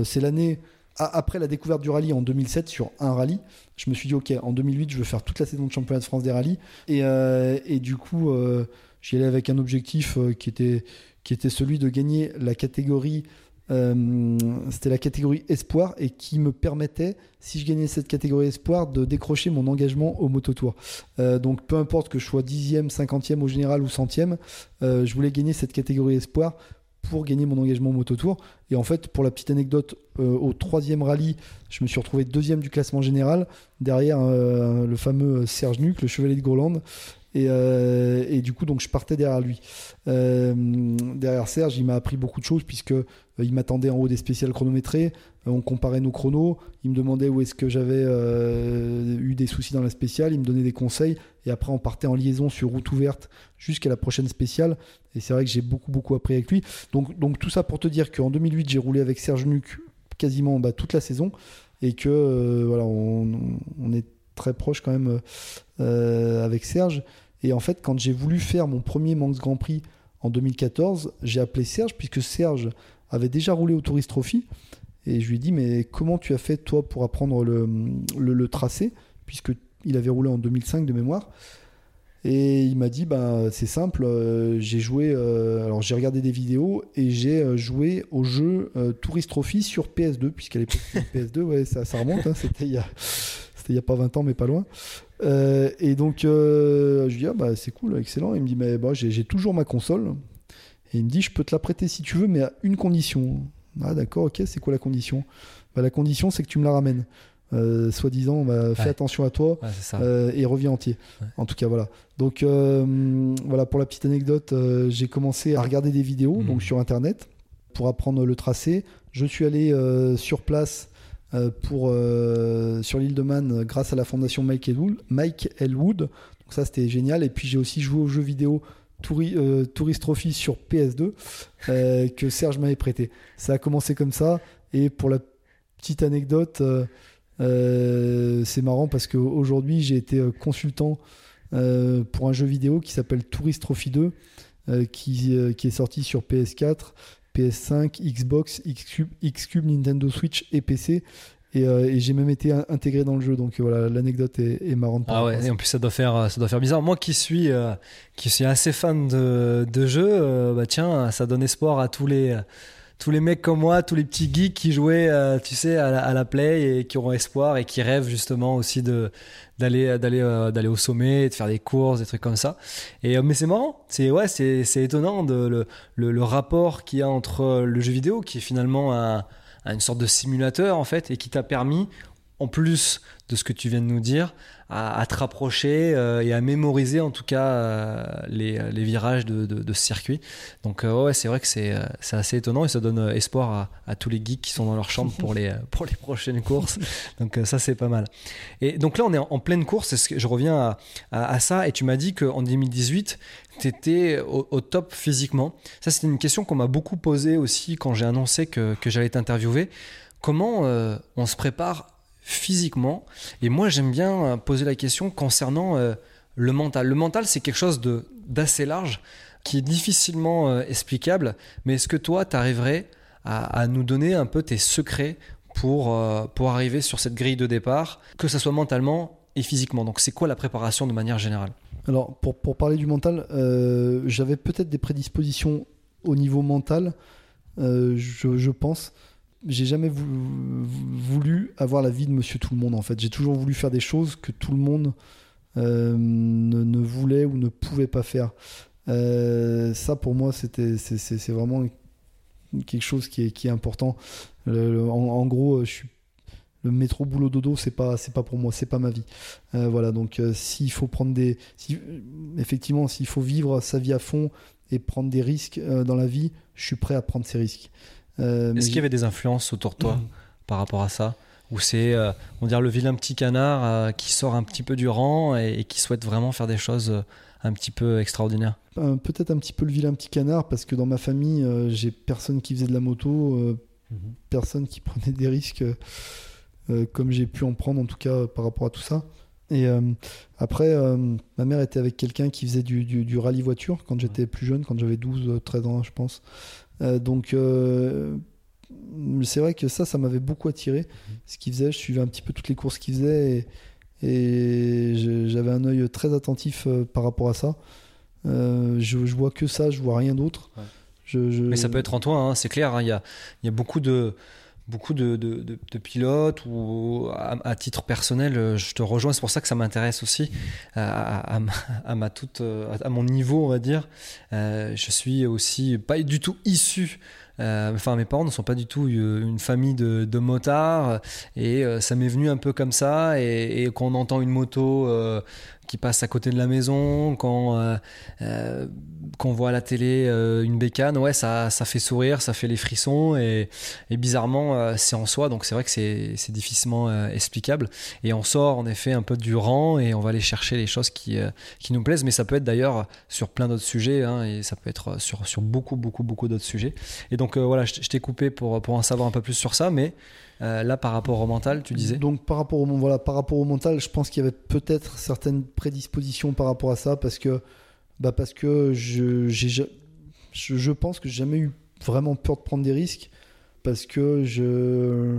c'est l'année après la découverte du rallye en 2007 sur un rallye, je me suis dit, ok, en 2008, je veux faire toute la saison de championnat de France des rallyes. Et, et du coup, j'y allais avec un objectif qui, était, qui était celui de gagner la catégorie. C'était la catégorie espoir et qui me permettait, si je gagnais cette catégorie espoir, de décrocher mon engagement au mototour. donc peu importe que je sois dixième, cinquantième au général ou centième, je voulais gagner cette catégorie espoir pour gagner mon engagement au mototour. Et en fait, pour la petite anecdote, euh, au troisième rallye, je me suis retrouvé deuxième du classement général, derrière euh, le fameux Serge Nuc, le chevalier de Groland. Et, euh, et, du coup, donc, je partais derrière lui. derrière Serge, il m'a appris beaucoup de choses, puisque il m'attendait en haut des spéciales chronométrées. on comparait nos chronos. Il me demandait où est-ce que j'avais eu des soucis dans la spéciale. Il me donnait des conseils. Et après, on partait en liaison sur route ouverte jusqu'à la prochaine spéciale. Et c'est vrai que j'ai beaucoup, beaucoup appris avec lui. Donc, tout ça pour te dire qu'en 2008, j'ai roulé avec Serge Nuc quasiment bah, toute la saison. Et que euh, voilà, on, est très proche quand même euh, avec Serge. Et en fait, quand j'ai voulu faire mon premier Manx Grand Prix en 2014, j'ai appelé Serge, puisque Serge avait déjà roulé au Tourist Trophy. Et je lui ai dit, mais comment tu as fait toi pour apprendre le, le, le tracé Puisque il avait roulé en 2005 de mémoire. Et il m'a dit, bah, c'est simple, euh, j'ai joué, euh, alors j'ai regardé des vidéos et j'ai euh, joué au jeu Tourist Trophy sur PS2, puisqu'à l'époque PS2, ouais, ça, ça remonte, hein, c'était il y a il n'y a pas 20 ans, mais pas loin. et donc, je lui dis, ah, bah, c'est cool, excellent. Il me dit, mais bah, j'ai toujours ma console. Et il me dit, je peux te la prêter si tu veux, mais à une condition. Ah, d'accord, ok, c'est quoi la condition? Bah, La condition, c'est que tu me la ramènes. Euh, soi-disant, bah, fais attention à toi euh, et reviens entier. En tout cas, voilà. Donc, euh, voilà, pour la petite anecdote, j'ai commencé à regarder des vidéos hmm. donc sur Internet pour apprendre le tracé. Je suis allé sur place pour, sur l'île de Man grâce à la fondation Mike Elwood. Mike Elwood. Donc, ça, c'était génial. Et puis, j'ai aussi joué au jeu vidéo Tourist Trophy sur PS2 que Serge m'avait prêté. Ça a commencé comme ça. Et pour la petite anecdote, euh, c'est marrant parce qu'aujourd'hui, j'ai été euh, consultant euh, pour un jeu vidéo qui s'appelle Tourist Trophy 2, qui, qui, est sorti sur PS4, PS5, Xbox, Xcube, Xcube Nintendo Switch et PC. Et, j'ai même été intégré dans le jeu. Donc voilà l'anecdote est, marrante ah ouais et en plus ça doit faire ça doit faire bizarre. Moi qui suis qui suis assez fan de, de jeux bah tiens ça donne espoir à tous les tous les mecs comme moi, tous les petits geeks qui jouaient, euh, tu sais, à la, play et qui auront espoir et qui rêvent justement aussi de d'aller d'aller euh, d'aller au sommet, de faire des courses, des trucs comme ça. Et euh, mais c'est marrant, c'est ouais, c'est c'est étonnant de le, le, le rapport qu'il y a entre le jeu vidéo qui est finalement un, une sorte de simulateur en fait et qui t'a permis en plus de ce que tu viens de nous dire, à, te rapprocher euh, et à mémoriser en tout cas euh, les, les, virages de, de, ce circuit. Donc euh, ouais, c'est vrai que c'est assez étonnant et ça donne espoir à, à, tous les geeks qui sont dans leur chambre pour les, pour les prochaines courses. Donc ça c'est pas mal. Et donc là on est en, pleine course, ce que je reviens à, à, ça et tu m'as dit qu'en 2018 tu étais au, au, top physiquement. Ça c'était une question qu'on m'a beaucoup posée aussi quand j'ai annoncé que, que j'allais t'interviewer. Comment on se prépare physiquement. Et moi, j'aime bien euh, poser la question concernant euh, le mental. Le mental, c'est quelque chose d'assez large, qui est difficilement euh, explicable. Mais est-ce que toi, tu arriverais à, nous donner un peu tes secrets pour, pour arriver sur cette grille de départ, que ce soit mentalement et physiquement? Donc, c'est quoi la préparation de manière générale? Alors, pour, pour, parler du mental, j'avais peut-être des prédispositions au niveau mental, je pense j'ai jamais voulu avoir la vie de monsieur tout le monde en fait. J'ai toujours voulu faire des choses que tout le monde euh, ne, voulait ou ne pouvait pas faire. Euh, ça pour moi c'était c'est vraiment quelque chose qui est, qui est important. en, gros, je suis le métro boulot dodo c'est pas c'est pas pour moi c'est pas ma vie euh, voilà donc s'il faut prendre des si, effectivement s'il faut vivre sa vie à fond et prendre des risques dans la vie je suis prêt à prendre ces risques euh, Est-ce qu'il y avait des influences autour de toi par rapport à ça Ou c'est, euh, on dirait, le vilain petit canard euh, qui sort un petit peu du rang et, qui souhaite vraiment faire des choses un petit peu extraordinaires? Peut-être un petit peu le vilain petit canard, parce que dans ma famille, j'ai personne qui faisait de la moto, mm-hmm. personne qui prenait des risques comme j'ai pu en prendre, en tout cas par rapport à tout ça. Et euh, après, euh, ma mère était avec quelqu'un qui faisait du, du, rallye voiture quand j'étais plus jeune, quand j'avais 12, 13 ans, je pense. Donc, c'est vrai que ça, ça m'avait beaucoup attiré. Ce qu'il faisait, je suivais un petit peu toutes les courses qu'il faisait et, j'avais un œil très attentif par rapport à ça. je, je, vois que ça, je vois rien d'autre. Mais ça peut être en toi, hein, c'est clair. Hein. Il y, a, y, a, beaucoup de beaucoup de, de, pilotes ou à, titre personnel, euh, je te rejoins. C'est pour ça que ça m'intéresse aussi à, à, ma toute, à mon niveau, on va dire. Euh, je suis aussi pas du tout issu euh, enfin, mes parents ne sont pas du tout euh, une famille de, de motards et euh, ça m'est venu un peu comme ça. Et, et quand on entend une moto qui passe à côté de la maison, quand, on voit à la télé une bécane, ouais, ça, ça fait sourire, ça fait les frissons et, bizarrement, c'est en soi. Donc c'est vrai que c'est difficilement explicable. Et on sort en effet un peu du rang et on va aller chercher les choses qui, qui nous plaisent. Mais ça peut être d'ailleurs sur plein d'autres sujets hein, et ça peut être sur, sur beaucoup, beaucoup, beaucoup d'autres sujets. Et donc euh, voilà, je, t'ai coupé pour, pour en savoir un peu plus sur ça, mais euh, là par rapport au mental, tu disais Donc par rapport au, voilà, par rapport au mental, je pense qu'il y avait peut-être certaines prédispositions par rapport à ça, parce que, bah parce que je, je, je pense que j'ai jamais eu vraiment peur de prendre des risques, parce que je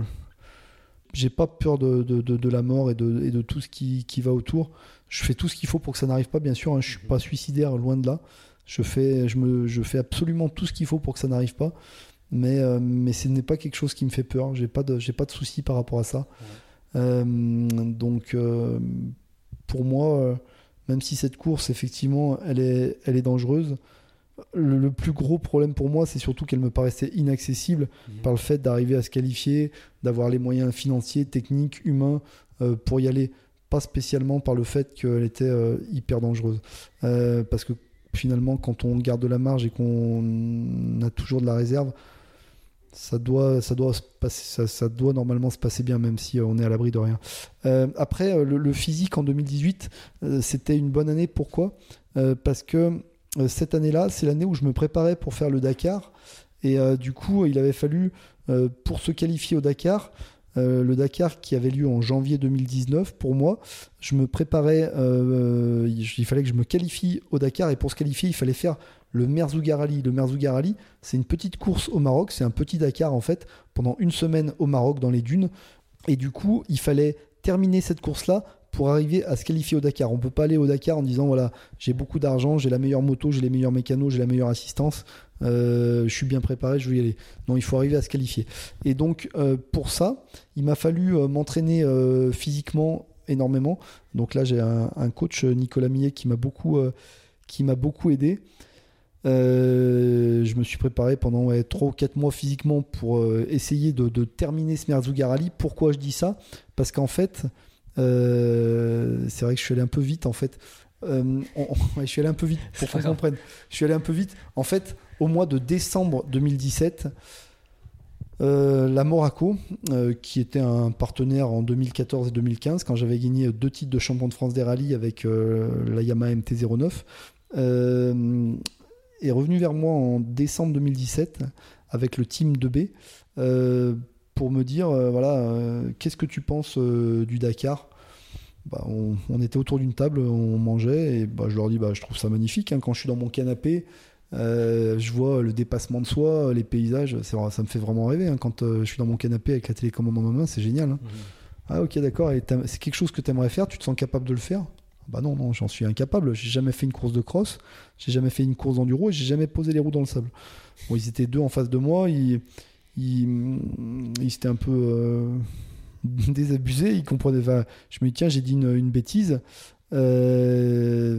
j'ai pas peur de, de, de, la mort et de, et de tout ce qui, qui, va autour. Je fais tout ce qu'il faut pour que ça n'arrive pas, bien sûr. Hein. je suis pas suicidaire, loin de là. Je fais, je me, je fais absolument tout ce qu'il faut pour que ça n'arrive pas. Mais, euh, mais ce n'est pas quelque chose qui me fait peur. J'ai pas de, j'ai pas de soucis par rapport à ça. Euh, donc, euh, pour moi, même si cette course, effectivement, elle est, elle est dangereuse, le, plus gros problème pour moi, c'est surtout qu'elle me paraissait inaccessible mmh. par le fait d'arriver à se qualifier, d'avoir les moyens financiers, techniques, humains pour y aller. Pas spécialement par le fait qu'elle était hyper dangereuse. parce que finalement, quand on garde de la marge et qu'on a toujours de la réserve, ça doit, ça doit, ça, doit normalement se passer bien, même si euh, on est à l'abri de rien. Euh, après, euh, le, physique en 2018, c'était une bonne année. Pourquoi? Parce que cette année-là, c'est l'année où je me préparais pour faire le Dakar. Et du coup, il avait fallu, pour se qualifier au Dakar, le Dakar qui avait lieu en janvier 2019, pour moi, je me préparais, il fallait que je me qualifie au Dakar et pour se qualifier, il fallait faire le Merzouga Rally. Le c'est une petite course au Maroc, c'est un petit Dakar en fait, pendant une semaine au Maroc dans les dunes. Et du coup, il fallait terminer cette course-là pour arriver à se qualifier au Dakar. On peut pas aller au Dakar en disant voilà, j'ai beaucoup d'argent, j'ai la meilleure moto, j'ai les meilleurs mécanos, j'ai la meilleure assistance, euh, je suis bien préparé, je vais y aller. Non, il faut arriver à se qualifier. Et donc euh, pour ça, il m'a fallu euh, m'entraîner physiquement énormément. Donc là, j'ai un, coach Nicolas Millet qui m'a beaucoup aidé. Je me suis préparé pendant 3 ou 4 mois physiquement pour essayer de, de, terminer ce Merzouga Rally. Pourquoi je dis ça? Parce qu'en fait, euh, c'est vrai que je suis allé un peu vite en fait. Euh, je suis allé un peu vite pour qu'on comprenne. Je suis allé un peu vite. En fait, au mois de décembre 2017, euh, la Moraco, qui était un partenaire en 2014 et 2015, quand j'avais gagné deux titres de champion de France des rallyes avec la Yamaha MT-09, est revenu vers moi en décembre 2017 avec le team 2B pour me dire euh, voilà, euh, qu'est-ce que tu penses euh, du Dakar? Bah, on, était autour d'une table, on mangeait, et bah, je leur dis bah, je trouve ça magnifique. Hein. quand je suis dans mon canapé, je vois le dépassement de soi, les paysages, ça me fait vraiment rêver. Hein. quand je suis dans mon canapé avec la télécommande dans ma main, c'est génial. Hein. Mmh. Ah ok d'accord, c'est quelque chose que tu aimerais faire, tu te sens capable de le faire? Bah non, non, j'en suis incapable. J'ai jamais fait une course de cross, j'ai jamais fait une course d'enduro et j'ai jamais posé les roues dans le sable. Ils étaient deux en face de moi, ils il, il s'était un peu euh, désabusé. Il comprenait. je me dis, tiens, j'ai dit une, bêtise. Euh,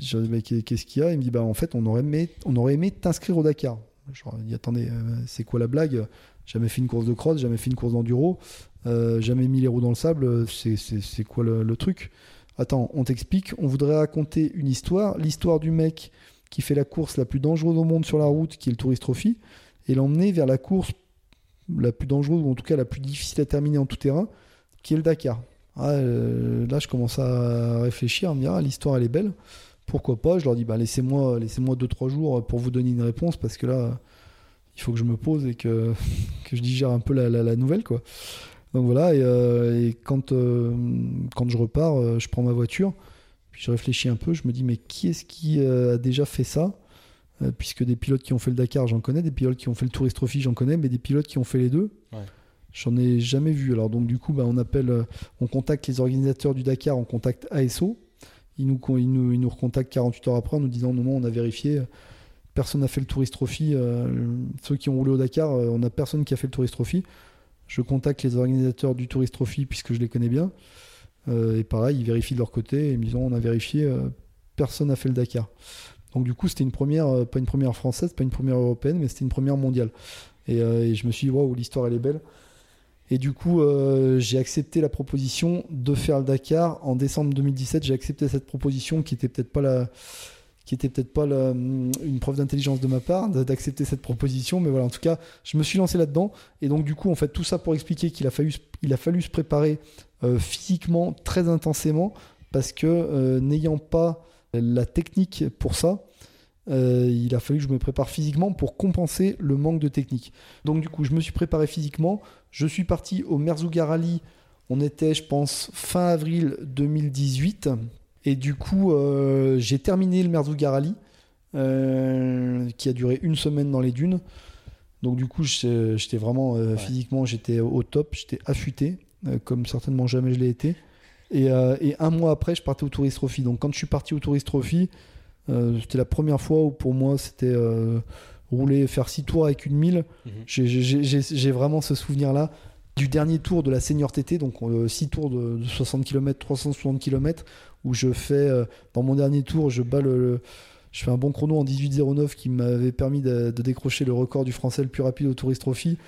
qu'est-ce qu'il y a? Il me dit, bah, en fait, on aurait aimé, on aurait aimé t'inscrire au Dakar. Je dis, attendez, euh, c'est quoi la blague? Jamais fait une course de cross, jamais fait une course d'enduro, jamais mis les roues dans le sable. C'est quoi le truc? Attends, on t'explique. On voudrait raconter une histoire. L'histoire du mec qui fait la course la plus dangereuse au monde sur la route, qui est le Tourist Trophy et l'emmener vers la course la plus dangereuse, ou en tout cas la plus difficile à terminer en tout terrain, qui est le Dakar. Ah, euh, là, je commence à réfléchir, à me dire, ah, l'histoire, elle est belle. Pourquoi pas? Je leur dis, bah, laissez-moi laissez 2-3 jours pour vous donner une réponse, parce que là, il faut que je me pose et que, je digère un peu la, nouvelle. Donc voilà, et, euh, et quand, euh, quand je repars, euh, je prends ma voiture, puis je réfléchis un peu, je me dis, mais qui est-ce qui a déjà fait ça? Puisque des pilotes qui ont fait le Dakar, j'en connais, des pilotes qui ont fait le Tourist Trophy, j'en connais, mais des pilotes qui ont fait les deux, Ouais. j'en ai jamais vu. Alors donc du coup, bah, on appelle, on contacte les organisateurs du Dakar, on contacte ASO, ils nous, ils nous, ils nous recontactent 48 heures après en nous disant, non, non, on a vérifié, personne n'a fait le Tourist Trophy, euh, ceux qui ont roulé au Dakar, euh, on a personne qui a fait le Tourist Trophy. Je contacte les organisateurs du Tourist Trophy puisque je les connais bien. Euh, et pareil, ils vérifient de leur côté et ils me disent on a vérifié, euh, personne n'a fait le Dakar. Donc du coup, c'était une première, euh, pas une première française, pas une première européenne, mais c'était une première mondiale. Et, je me suis dit waouh, l'histoire elle est belle. Et du coup, j'ai accepté la proposition de faire le Dakar en décembre 2017. J'ai accepté cette proposition qui était peut-être pas la, qui était peut-être pas la- une preuve d'intelligence de ma part d'accepter cette proposition, mais voilà. En tout cas, je me suis lancé là-dedans. Et donc du coup, en fait, tout ça pour expliquer qu'il a fallu, il a fallu se préparer euh, physiquement très intensément parce que euh, n'ayant pas la technique pour ça, euh, il a fallu que je me prépare physiquement pour compenser le manque de technique. Donc du coup, je me suis préparé physiquement. Je suis parti au Merzouga Rally. On était, je pense, fin avril 2018. Et du coup, euh, j'ai terminé le Merzouga Rally, euh, qui a duré une semaine dans les dunes. Donc du coup, j'étais vraiment euh, Ouais. physiquement, j'étais au top, j'étais affûté, euh, comme certainement jamais je l'ai été. Et, et un mois après, je partais au Tourist Trophy. Donc quand je suis parti au Tourist Trophy, c'était la première fois où pour moi c'était rouler, faire six tours avec une mille. Mhm. J'ai- vraiment ce souvenir-là du dernier tour de la Senior TT, donc 6 tours de 60 km, 360 km, où je fais, euh, dans mon dernier tour, je bats le, le- je fais un bon chrono en 18.09 qui m'avait permis de, de décrocher le record du français le plus rapide au Tourist Trophy.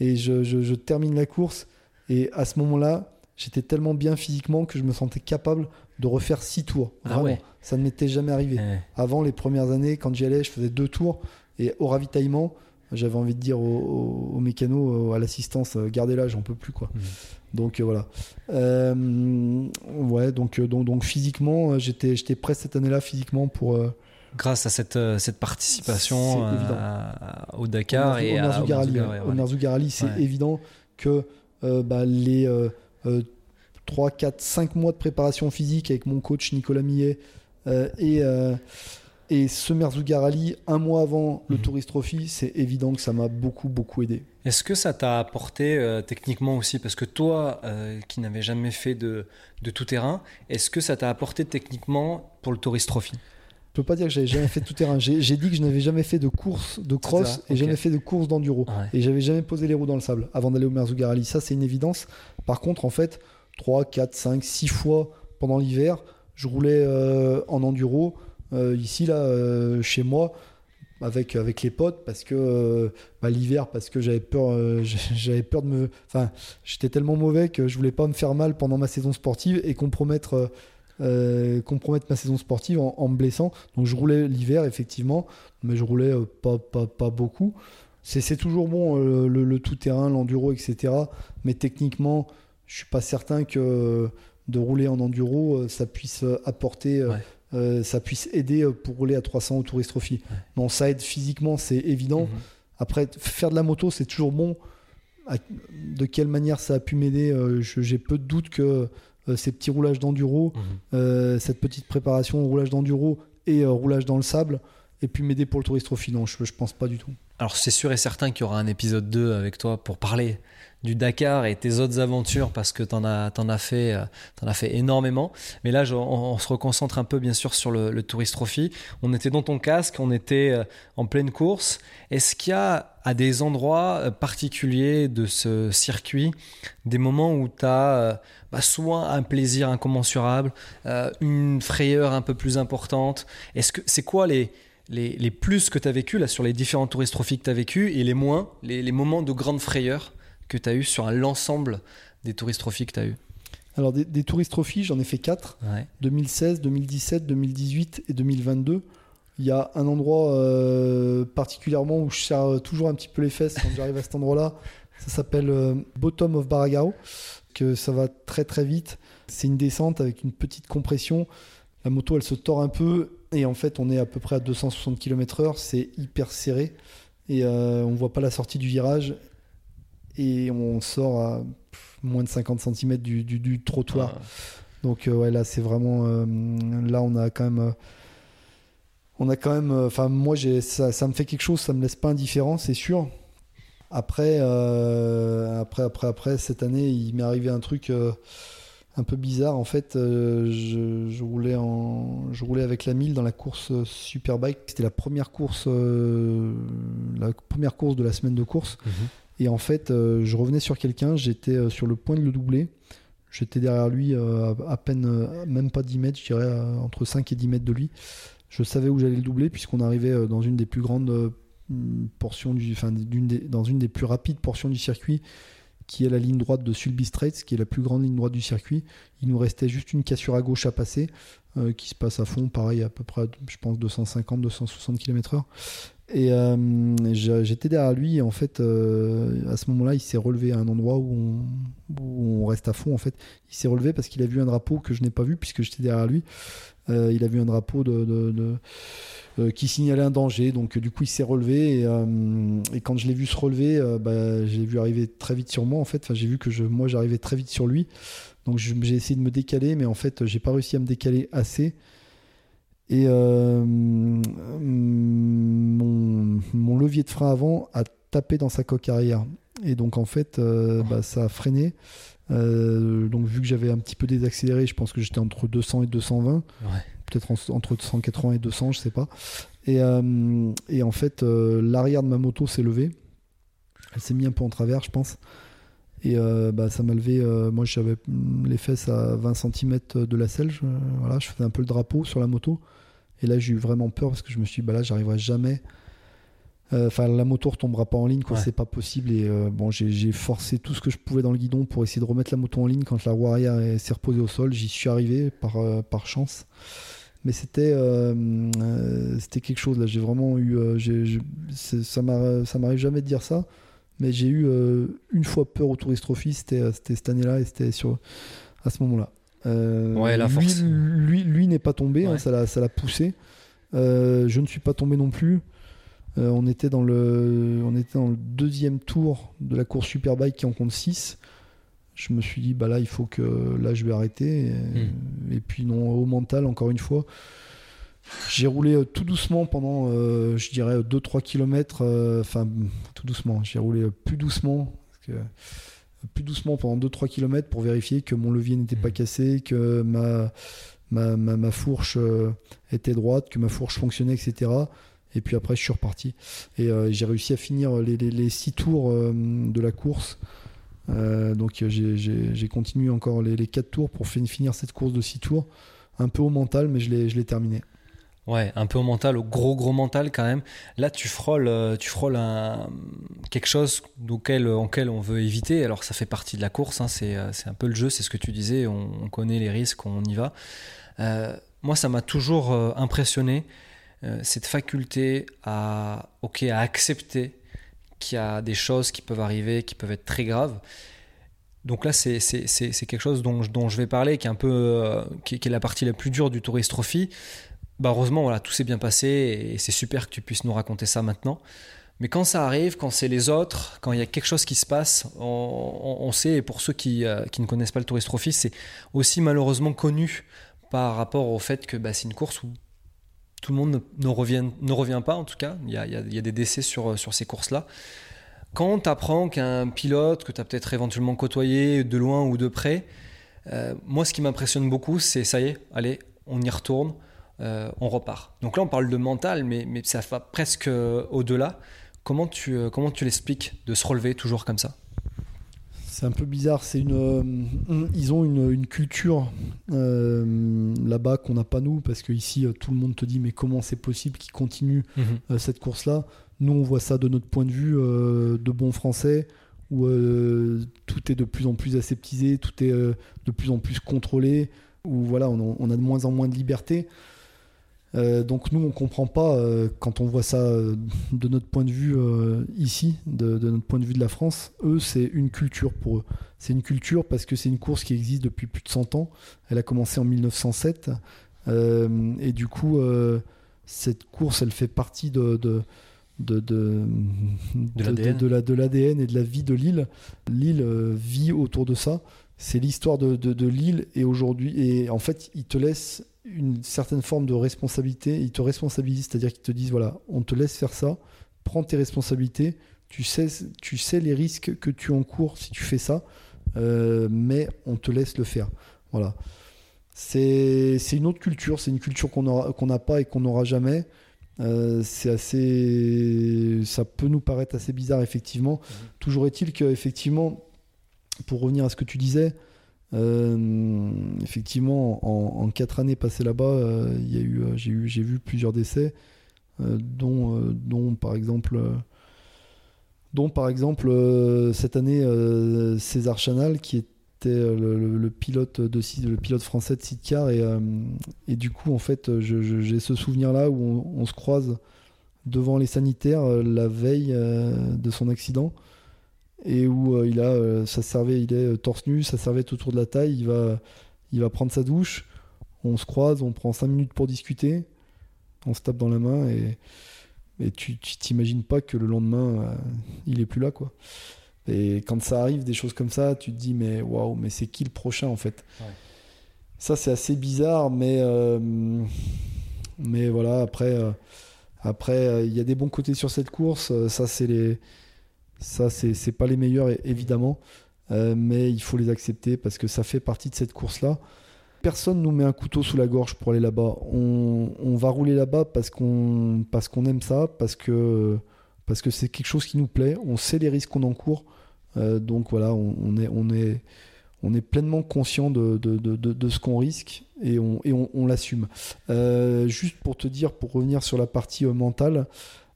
Et je, je- je termine la course. Et à ce moment-là, j'étais tellement bien physiquement que je me sentais capable de refaire 6 tours. Ah Vraiment. ouais. Ça ne m'était jamais arrivé. Eh, Avant, les premières années, quand j'y allais, je faisais deux tours. Et au ravitaillement, j'avais envie de dire au, au, au mécano, à l'assistance, euh, gardez-la, j'en peux plus. quoi. Mhm. Donc euh, voilà. Euh, ouais, donc, euh, donc, donc physiquement, j'étais j'étais prêt cette année-là physiquement pour. euh, Grâce à cette, cette participation à- au Dakar et au ouais, Au Rally, c'est évident que bah, les 3, 4, 5 mois de préparation physique avec mon coach Nicolas Millet et, et ce Merzouga Rally un mois avant le Mhm. Tourist Trophy, c'est évident que ça m'a beaucoup, beaucoup aidé. Est-ce que ça t'a apporté euh, techniquement aussi Parce que toi, euh, qui n'avais jamais fait de, de tout terrain, est-ce que ça t'a apporté techniquement pour le Tourist Trophy? Je peux pas dire que j'avais jamais fait tout terrain. J'ai dit que je n'avais jamais fait de course de cross et ok. jamais fait de course d'enduro. Ouais. Et j'avais jamais posé les roues dans le sable avant d'aller au Merzouga Rally. Ça, c'est une évidence. Par contre, en fait, 3, 4, 5, 6 fois pendant l'hiver, je roulais euh, en enduro ici, là, euh, chez moi, avec, avec les potes, parce que euh, bah, l'hiver, parce que j'avais peur, euh, j'avais peur de me. Enfin, j'étais tellement mauvais que je voulais pas me faire mal pendant ma saison sportive et compromettre. euh, euh, compromettre ma saison sportive en, me blessant. Donc je roulais l'hiver, effectivement, mais je roulais euh, pas, pas, pas beaucoup. C'est toujours bon euh, le, tout-terrain, l'enduro, etc. Mais techniquement, je suis pas certain que euh, de rouler en enduro, euh, ça puisse euh, apporter, euh. Euh, ça puisse aider euh, pour rouler à 300 au Tourist Trophy. Ouais. Non, ça aide physiquement, c'est évident. Mhm. Après, faire de la moto, c'est toujours bon. De quelle manière ça a pu m'aider euh, J'ai peu de doute que euh, ces petits roulages d'enduro, Mhm. cette petite préparation au roulage d'enduro et roulage dans le sable, ait pu m'aider pour le Tourist Trophy. Non, je, je pense pas du tout. Alors c'est sûr et certain qu'il y aura un épisode 2 avec toi pour parler du Dakar et tes autres aventures parce que as, t'en as, fait, euh, t'en as fait énormément. Mais là, on, se reconcentre un peu bien sûr sur le, le Tourist Trophy. On était dans ton casque, on était euh, en pleine course. Est-ce qu'il y a à des endroits euh, particuliers de ce circuit des moments où tu as soit un plaisir incommensurable, une frayeur un peu plus importante? Est-ce que c'est quoi les, les, les plus que tu as vécu là sur les différents touristes trophies que tu as vécu et les moins, les, les moments de grande frayeur? Que tu as eu sur l'ensemble des touristes trophies que tu as eu Alors, des, des Tourist Trophy, j'en ai fait 4. ouais. 2016, 2017, 2018 et 2022. Il y a un endroit euh, particulièrement où je serre toujours un petit peu les fesses quand j'arrive à cet endroit-là. Ça s'appelle euh, Bottom of Baragao, que ça va très très vite. C'est une descente avec une petite compression. La moto, elle se tord un peu et en fait, on est à peu près à 260 km/h. C'est hyper serré et euh, on voit pas la sortie du virage et on sort à moins de 50 cm du, du, trottoir. Donc ouais, là c'est vraiment là on a quand même on a quand même enfin moi j'ai ça, ça, me fait quelque chose, ça me laisse pas indifférent, c'est sûr. Après après après après cette année, il m'est arrivé un truc un peu bizarre. En fait, euh, je, roulais en, je roulais avec la 1000 dans la course Superbike. C'était la première course, euh, la première course de la semaine de course. Mhm. Et en fait, euh, je revenais sur quelqu'un. J'étais sur le point de le doubler. J'étais derrière lui à peine, même pas 10 mètres, je dirais entre 5 et 10 mètres de lui. Je savais où j'allais le doubler puisqu'on arrivait dans une des plus grandes portions du, dans une des plus rapides portions du circuit qui est la ligne droite de Sulby Straits, qui est la plus grande ligne droite du circuit. Il nous restait juste une cassure à gauche à passer, euh, qui se passe à fond, pareil, à peu près, je pense, 250-260 km/h. Et euh, j'étais derrière lui, et en fait, euh, à ce moment-là, il s'est relevé à un endroit où on, reste à fond. En fait, il s'est relevé parce qu'il a vu un drapeau que je n'ai pas vu puisque j'étais derrière lui. Il a vu un drapeau euh, qui signalait un danger. Donc du coup, il s'est relevé et, euh, quand je l'ai vu se relever, euh, bah, j'ai vu arriver très vite sur moi. En fait, enfin, j'ai vu que je, moi, j'arrivais très vite sur lui. Donc j'ai essayé de me décaler, mais en fait, j'ai pas réussi à me décaler assez. Et mon, mon, levier de frein avant a tapé dans sa coque arrière. Et donc en fait, bah, ça a freiné. Donc vu que j'avais un petit peu désaccéléré, je pense que j'étais entre 200 et 220. Ouais peut-être entre 180 et 200, je sais pas. Et, euh, et en fait, euh, l'arrière de ma moto s'est levé. Elle s'est mis un peu en travers, je pense. Et euh, bah, ça m'a levé. moi, j'avais les fesses à 20 cm de la selle. Je, voilà, je faisais un peu le drapeau sur la moto. Et là, j'ai eu vraiment peur parce que je me suis dit, bah là, j'arriverai jamais. Enfin, la moto retombera pas en ligne, quoi. C'est pas possible. Et bon, j'ai forcé tout ce que je pouvais dans le guidon pour essayer de remettre la moto en ligne. Quand la roue arrière s'est reposée au sol, j'y suis arrivé par, par chance. Mais c'était euh, euh, c'était quelque chose là. J'ai vraiment eu euh, ça m'arrive jamais de dire ça. Mais j'ai eu une fois peur au Tourist Trophy. C'était cette année là et c'était sur à ce moment là ouais, la lui, lui, lui n'est pas tombé hein, ça l'a poussé. Je ne suis pas tombé non plus on était dans le on était dans le deuxième tour de la course Superbike qui en compte 6 je me suis dit bah là il faut que là je vais arrêter et, hmm. puis non au mental encore une fois j'ai roulé euh, tout doucement pendant euh, je dirais 2-3 km euh, enfin tout doucement j'ai roulé plus doucement plus doucement pendant 2-3 km pour vérifier que mon levier n'était pas hmm. cassé que ma ma, ma, fourche était droite que ma fourche fonctionnait etc et puis après je suis reparti et j'ai réussi à finir les, six tours de la course euh, donc j'ai continué encore les, 4 tours pour finir cette course de 6 tours. Un peu au mental, mais je l'ai terminé. Ouais, un peu au mental, au gros gros mental quand même. Là, tu frôles, euh, tu frôles quelque chose auquel, auquel on veut éviter. Alors, ça fait partie de la course, hein, euh, c'est un peu le jeu, c'est ce que tu disais, on, connaît les risques, on y va. moi, ça m'a toujours impressionné, cette faculté à, à accepter qu'il y a des choses qui peuvent arriver, qui peuvent être très graves. Donc là, c'est quelque chose dont, dont, je vais parler, qui est un peu euh, qui, est la partie la plus dure du Tourist Trophy. Bah heureusement, voilà, tout s'est bien passé et c'est super que tu puisses nous raconter ça maintenant. Mais quand ça arrive, quand c'est les autres, quand il y a quelque chose qui se passe, on, sait, et pour ceux qui, euh, qui, ne connaissent pas le Tourist Trophy, c'est aussi malheureusement connu par rapport au fait que bah, c'est une course où tout le monde ne, revient, ne revient pas en tout cas. Il y a, des décès sur, sur ces courses-là. Quand tu apprends qu'un pilote que tu as peut-être éventuellement côtoyé de loin ou de près, euh, moi ce qui m'impressionne beaucoup, c'est ça y est, allez, on y retourne, euh, on repart. Donc là on parle de mental, mais, mais ça va presque au-delà. Comment tu, euh, comment tu l'expliques de se relever toujours comme ça? C'est un peu bizarre. C'est une, euh, ils ont une, culture euh, là-bas qu'on n'a pas nous, parce qu'ici euh, tout le monde te dit mais comment c'est possible qu'ils continuent mhm. cette course-là? Nous on voit ça de notre point de vue de bon français, où tout est de plus en plus aseptisé, tout est de plus en plus contrôlé, où voilà on a de moins en moins de liberté. Euh, donc nous, on comprend pas euh, quand on voit ça euh, de notre point de vue ici, de, notre point de vue de la France. Eux, c'est une culture pour eux. C'est une culture parce que c'est une course qui existe depuis plus de 100 ans. Elle a commencé en 1907 et du coup, cette course, elle fait partie de, de, de, De de- l'ADN. la- et de la vie de l'île. L'île vit autour de ça. C'est l'histoire de, de, de l'île et aujourd'hui, et en fait, ils te laissent une certaine forme de responsabilité. Ils te responsabilisent, c'est-à-dire qu'ils te disent voilà, on te laisse faire ça, prends tes responsabilités. Tu sais, tu sais les risques que tu encours si tu fais ça, euh, mais on te laisse le faire. Voilà. C'est une autre culture, c'est une culture qu'on n'a pas et qu'on n'aura jamais. Euh, c'est assez. Ça peut nous paraître assez bizarre, effectivement. Toujours est-il que, effectivement, pour revenir à ce que tu disais, effectivement, en, quatre années passées là-bas, euh, euh, j'ai vu plusieurs décès, euh, dont, euh, par exemple, euh, euh, cette année euh, César Chanal, qui était euh, le, pilote de le pilote français de Sidcar, et, euh, et du coup, en fait, j'ai ce souvenir-là où on, se croise devant les sanitaires euh, la veille euh, de son accident et où euh, il a euh, ça servait il est euh, torse nu sa serviette autour de la taille il va il va prendre sa douche on se croise on prend 5 minutes pour discuter on se tape dans la main et, et tu t'imagines pas que le lendemain euh, il est plus là quoi et quand ça arrive des choses comme ça tu te dis mais waouh mais c'est qui le prochain en fait? Ouais. ça c'est assez bizarre mais euh, mais voilà après euh, après, euh, il y a des bons côtés sur cette course. euh, Ça, c'est les, ça, c'est pas les meilleurs évidemment, Euh, mais il faut les accepter parce que ça fait partie de cette course-là. Personne nous met un couteau sous la gorge pour aller là-bas. On, va rouler là-bas parce qu'on parce qu'on aime ça, parce que parce que c'est quelque chose qui nous plaît. On sait les risques qu'on encourt, Euh, donc voilà, on, est on est on est pleinement conscient de, de, de, de- ce qu'on risque et on, et on, l'assume. Euh, juste pour te dire, pour revenir sur la partie mentale,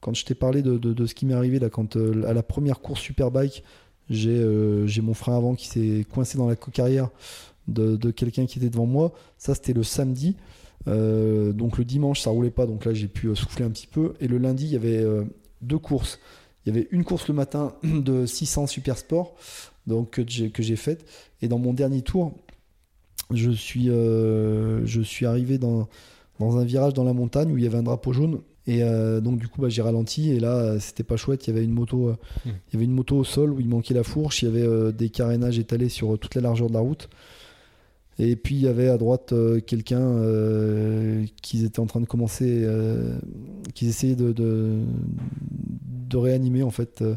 quand je t'ai parlé de, de- ce qui m'est arrivé là, quand euh, à la première course Superbike, j'ai euh, mon frein avant qui s'est coincé dans la coque-arrière de, de quelqu'un qui était devant moi. Ça, c'était le samedi. Euh, donc le dimanche, ça roulait pas, donc là j'ai pu euh, souffler un petit peu. Et le lundi, il y avait deux courses. Il y avait une course le matin de 600 Super Sport, donc que j'ai faite. Et dans mon dernier tour, je suis, je suis arrivé dans, dans un virage dans la montagne où il y avait un drapeau jaune. Et euh, donc du coup, bah, j'ai ralenti. Et là, euh, c'était pas chouette. Il y avait une moto, euh, il y avait une moto au sol où il manquait la fourche. Il y avait euh, des carénages étalés sur toute la largeur de la route. Et puis il y avait à droite euh, quelqu'un euh, qui était en train de commencer, euh, qui essayait de, de, de réanimer en fait. Euh,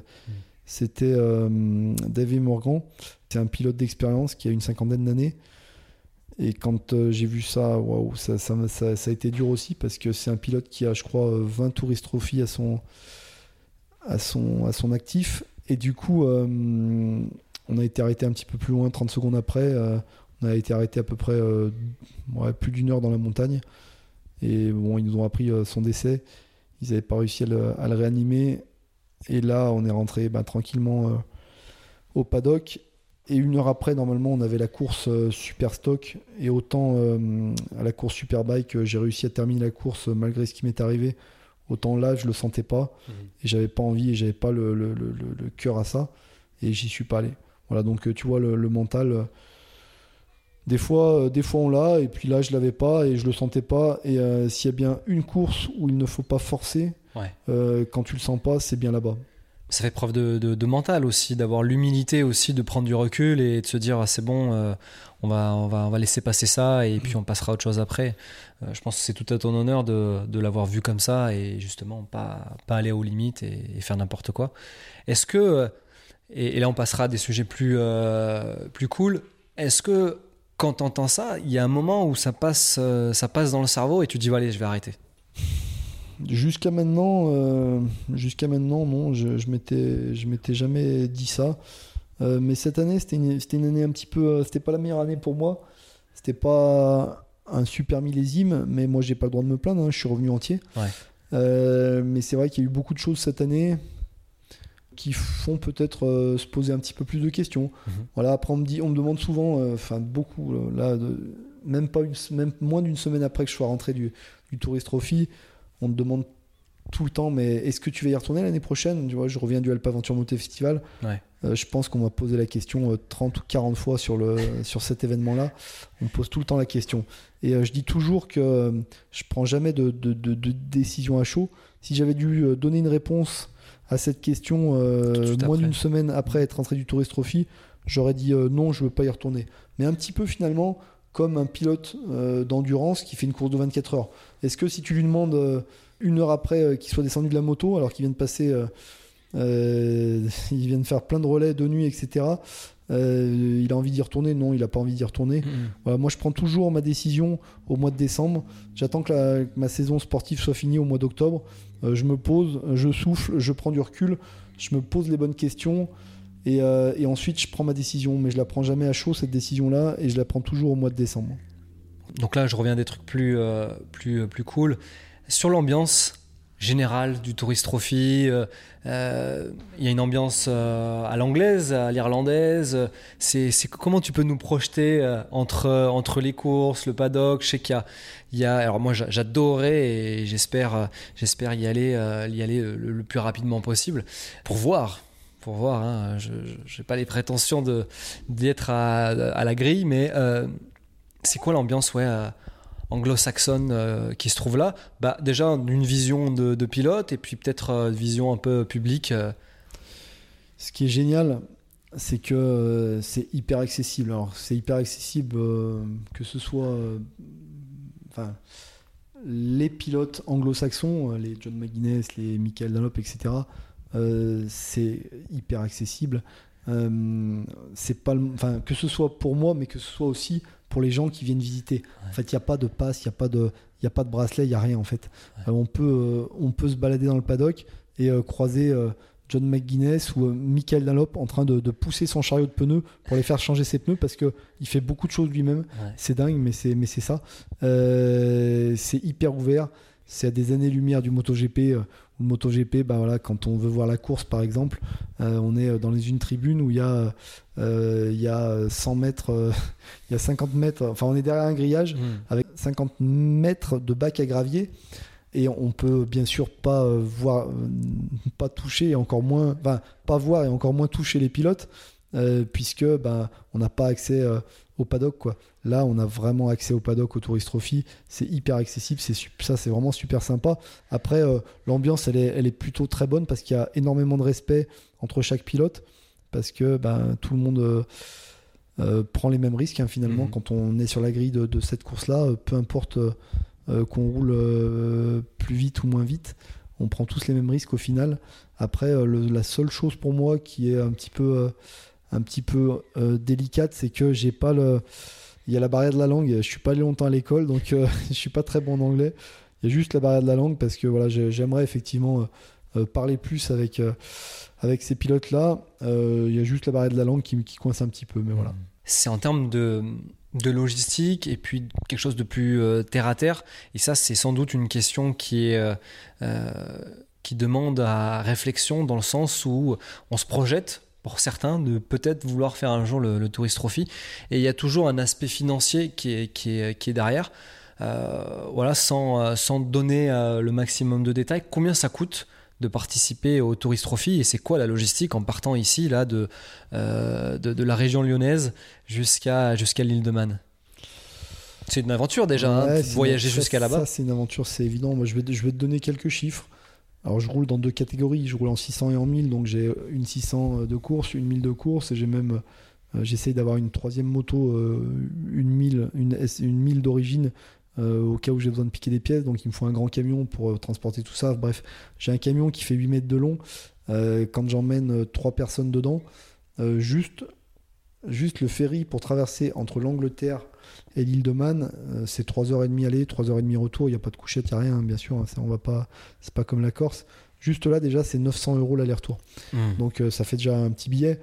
C'était David Morgan. C'est un pilote d'expérience qui a une cinquantaine d'années. Et quand euh, j'ai vu ça, waouh, ça, a été dur aussi parce que c'est un pilote qui a, je crois, euh, 20 Tourist Trophy à son, à son, à son actif. Et du coup, euh, on a été arrêté un petit peu plus loin, 30 secondes après. euh, on a été arrêté à peu près euh, plus d'une heure dans la montagne. Et bon, ils nous ont appris euh, son décès. Ils n'avaient pas réussi à le, réanimer. Et là, on est rentré bah, tranquillement euh, au paddock. Et une heure après, normalement, on avait la course euh, Super Stock. Et autant euh, à la course Superbike, euh, j'ai réussi à terminer la course malgré ce qui m'est arrivé. Autant là, je le sentais pas. Et j'avais pas envie et j'avais pas le, le, le- le- le cœur à ça. Et j'y suis pas allé. Voilà, donc tu vois, le, mental. des fois, des fois on l'a, et puis là je l'avais pas et je le sentais pas. Et s'il y a bien une course où il ne faut pas forcer, Ouais. quand tu le sens pas, c'est bien là-bas. Ça fait preuve de, mental aussi, d'avoir l'humilité aussi, de prendre du recul et de se dire ah, c'est bon, euh, on, va, on, va, on va laisser passer ça et puis on passera à autre chose après. Euh, je pense que c'est tout à ton honneur de, l'avoir vu comme ça et justement pas, pas aller aux limites et, faire n'importe quoi. Est-ce que, euh, et, là on passera à des sujets plus, plus cool, est-ce que quand tu entends ça, il y a un moment où ça passe, ça passe dans le cerveau et tu dis allez, je vais arrêter? Jusqu'à maintenant, euh, jusqu'à maintenant, non, je, je m'étais, je m'étais jamais dit ça. Euh, mais cette année, c'était une, c'était une année un petit peu, euh, c'était pas la meilleure année pour moi. C'était pas un super millésime, mais moi j'ai pas le droit de me plaindre. hein, je suis revenu entier. Ouais. Euh, mais c'est vrai qu'il y a eu beaucoup de choses cette année qui font peut-être euh, se poser un petit peu plus de questions. Mhm. Voilà. Après, on me dit, on me demande souvent, euh, enfin beaucoup, là, de- même pas une, même moins d'une semaine après que je sois rentré du, du Tourist Trophy, on me demande tout le temps, mais est-ce que tu vas y retourner l'année prochaine? Tu vois, je reviens du Alpa Aventure Moté Festival. Ouais. je pense qu'on m'a posé la question 30 ou 40 fois sur, le, sur cet événement-là. On me pose tout le temps la question. Et je dis toujours que je prends jamais de, de, de décision à chaud. Si j'avais dû donner une réponse à cette question moins d'une semaine après être entré du Tourist Trophy, j'aurais dit non, je veux pas y retourner. Mais un petit peu finalement, comme un pilote euh, d'endurance qui fait une course de 24 heures. Est-ce que si tu lui demandes euh, une heure après euh, qu'il soit descendu de la moto, alors qu'il vient de passer, il vient de faire plein de relais de nuit, etc., il a envie d'y retourner? Non, il n'a pas envie d'y retourner. Mmh. moi, je prends toujours ma décision au mois de décembre. J'attends que, ma saison sportive soit finie au mois d'octobre. je me pose, je souffle, je prends du recul, je me pose les bonnes questions. Euh, et, ensuite, je prends ma décision, mais je la prends jamais à chaud cette décision-là, et je la prends toujours au mois de décembre. Donc là, je reviens à des trucs plus, euh, plus, euh, plus cool. Sur l'ambiance générale du Tourist Trophy, il y a une ambiance à l'anglaise, à l'irlandaise. C'est, comment tu peux nous projeter entre, entre les courses, le paddock? Je sais qu'il y a, il y a alors moi j'adorais et j'espère, j'espère y aller, y aller le plus rapidement possible pour voir pour voir. Hein. Je n'ai pas les prétentions d'être à, à, la grille, mais euh, c'est quoi l'ambiance ouais, euh, anglo-saxonne euh, qui se trouve là? Bah, Déjà, une vision de, pilote et puis peut-être une vision un peu publique. Ce qui est génial, c'est que c'est hyper accessible. Alors, c'est hyper accessible que ce soit. Les pilotes anglo-saxons, les John McGuinness, les Michael Dunlop, etc., c'est hyper accessible. Euh, c'est pas, enfin, que ce soit pour moi, mais que ce soit aussi pour les gens qui viennent visiter. En fait, il n'y a pas de passe, il n'y a pas de, il a pas de bracelet, il n'y a rien en fait. Euh, on peut, on peut se balader dans le paddock et croiser John McGuinness ou Michael Dunlop en train de, pousser son chariot de pneus pour les faire changer ses pneus parce que il fait beaucoup de choses lui-même. C'est dingue, mais c'est mais c'est ça. c'est hyper ouvert. C'est à des années-lumière du MotoGP MotoGP, bah voilà, quand on veut voir la course par exemple, euh, on est dans les une tribune où il y a, euh, il y a 100 mètres, il y a 50 mètres, enfin on est derrière un grillage hmm. avec 50 mètres de bac à gravier et on peut bien sûr pas euh, voir, pas toucher et encore moins, enfin, pas voir et encore moins toucher les pilotes puisque bah, on n'a pas accès au paddock quoi. Là, on a vraiment accès au paddock, au Tourist Trophy. C'est hyper accessible. C'est ça, c'est vraiment super sympa. Après, euh, l'ambiance, elle est, elle est plutôt très bonne parce qu'il y a énormément de respect entre chaque pilote parce que ben, tout le monde euh, euh, prend les mêmes risques hein, finalement mhm. quand on est sur la grille de, cette course-là. peu importe qu'on roule plus vite ou moins vite, on prend tous les mêmes risques au final. Après, la seule chose pour moi qui est un petit peu, un petit peu délicate, c'est que j'ai pas le il y a la barrière de la langue. Je suis pas allé longtemps à l'école, donc euh, je suis pas très bon en anglais. Il y a juste la barrière de la langue parce que voilà, j'aimerais effectivement euh, euh, parler plus avec, avec ces pilotes-là. il y a juste la barrière de la langue qui, qui coince un petit peu, mais voilà. C'est en termes de, de logistique et puis quelque chose de plus terre à terre. Et ça, c'est sans doute une question qui est qui demande à réflexion dans le sens où on se projette pour certains de peut-être vouloir faire un jour le, le, Tourist Trophy. Et il y a toujours un aspect financier qui est, qui est, qui est derrière. Euh, voilà, sans, euh, sans donner euh, le maximum de détails, combien ça coûte de participer au Tourist Trophy et c'est quoi la logistique en partant ici là de, de, de, la région lyonnaise jusqu'à jusqu'à l'île de Man? C'est une aventure déjà, hein, voyager jusqu'à là-bas. c'est une aventure, c'est évident. Moi, je vais, je vais te donner quelques chiffres. Alors je roule dans deux catégories, je roule en 600 et en 1000, donc j'ai une 600 de course, une 1000 de course, et j'ai même, euh, j'essaye d'avoir une troisième moto, euh, une 1000, une, une 1000 d'origine, euh, au cas où j'ai besoin de piquer des pièces, donc il me faut un grand camion pour transporter tout ça. Bref, j'ai un camion qui fait 8 mètres de long, quand j'emmène trois personnes dedans, juste, juste le ferry pour traverser entre l'Angleterre et l'île de Man, euh, c'est 3h30 aller, 3h30 retour. Il n'y a pas de couchette, il n'y a rien, hein, bien sûr. Hein, on va pas, c'est pas comme la Corse. Juste là, déjà, c'est 900 euros l'aller-retour. Hmm. Donc, euh, ça fait déjà un petit billet.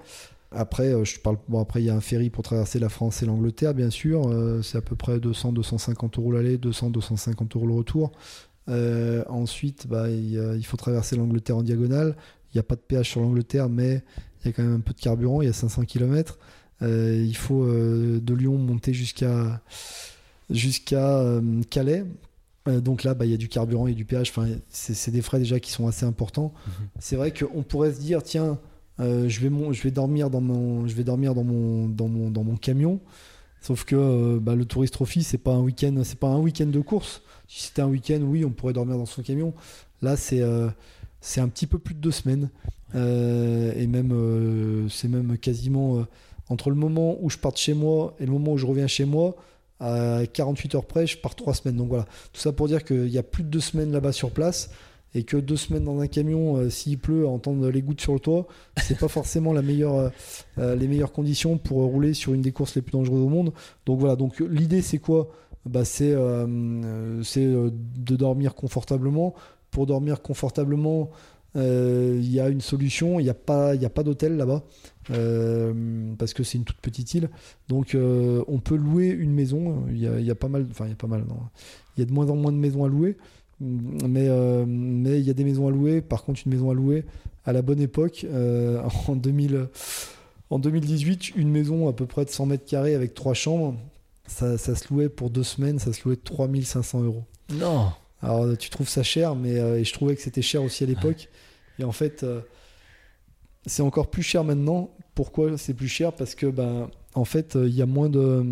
Après, euh, je parle. Bon, après, il y a un ferry pour traverser la France et l'Angleterre, bien sûr. c'est à peu près 200-250 euros l'aller, 200-250 euros le retour. ensuite, bah, il, faut traverser l'Angleterre en diagonale. Il n'y a pas de péage sur l'Angleterre, mais il y a quand même un peu de carburant. Il y a 500 km. Euh, il faut euh, de Lyon monter jusqu'à jusqu'à euh, Calais. donc là, bah, il y a du carburant et du péage. Enfin, c'est des frais déjà qui sont assez importants. Mhm. C'est vrai qu'on pourrait se dire, tiens, euh, je, vais mon, je vais dormir dans mon, je vais dormir dans mon, dans mon, dans mon camion. Sauf que euh, bah, le Tourist Trophy, c'est pas un week-end, c'est pas un week-end de course. Si c'était un week-end, oui, on pourrait dormir dans son camion. Là, c'est euh, c'est un petit peu plus de deux semaines. et même, c'est même quasiment entre le moment où je pars de chez moi et le moment où je reviens chez moi, à 48 heures près, je pars trois semaines. Donc voilà, tout ça pour dire qu'il y a plus de deux semaines là-bas sur place et que deux semaines dans un camion, euh, s'il pleut, entendre les gouttes sur le toit, c'est pas forcément la meilleure, euh, euh, les meilleures conditions pour rouler sur une des courses les plus dangereuses au monde. Donc voilà, donc l'idée c'est quoi? Bah, c'est de dormir confortablement. Pour dormir confortablement, il y a une solution. Il n'y a pas, il a pas d'hôtel là-bas parce que c'est une toute petite île. Donc on peut louer une maison. Il y a, y a, pas mal, enfin il y a pas mal. Il y a de moins en moins de maisons à louer. Mais euh, mais il y a des maisons à louer. Par contre, une maison à louer à la bonne époque, euh, en, 2000, en 2018, une maison à peu près de 100 mètres carrés avec trois chambres, ça, ça se louait pour deux semaines, ça se louait 3500 euros. Non. Alors tu trouves ça cher, mais euh, et je trouvais que c'était cher aussi à l'époque. Et en fait, c'est encore plus cher maintenant. Pourquoi c'est plus cher? Parce que ben, en fait, il y a moins de,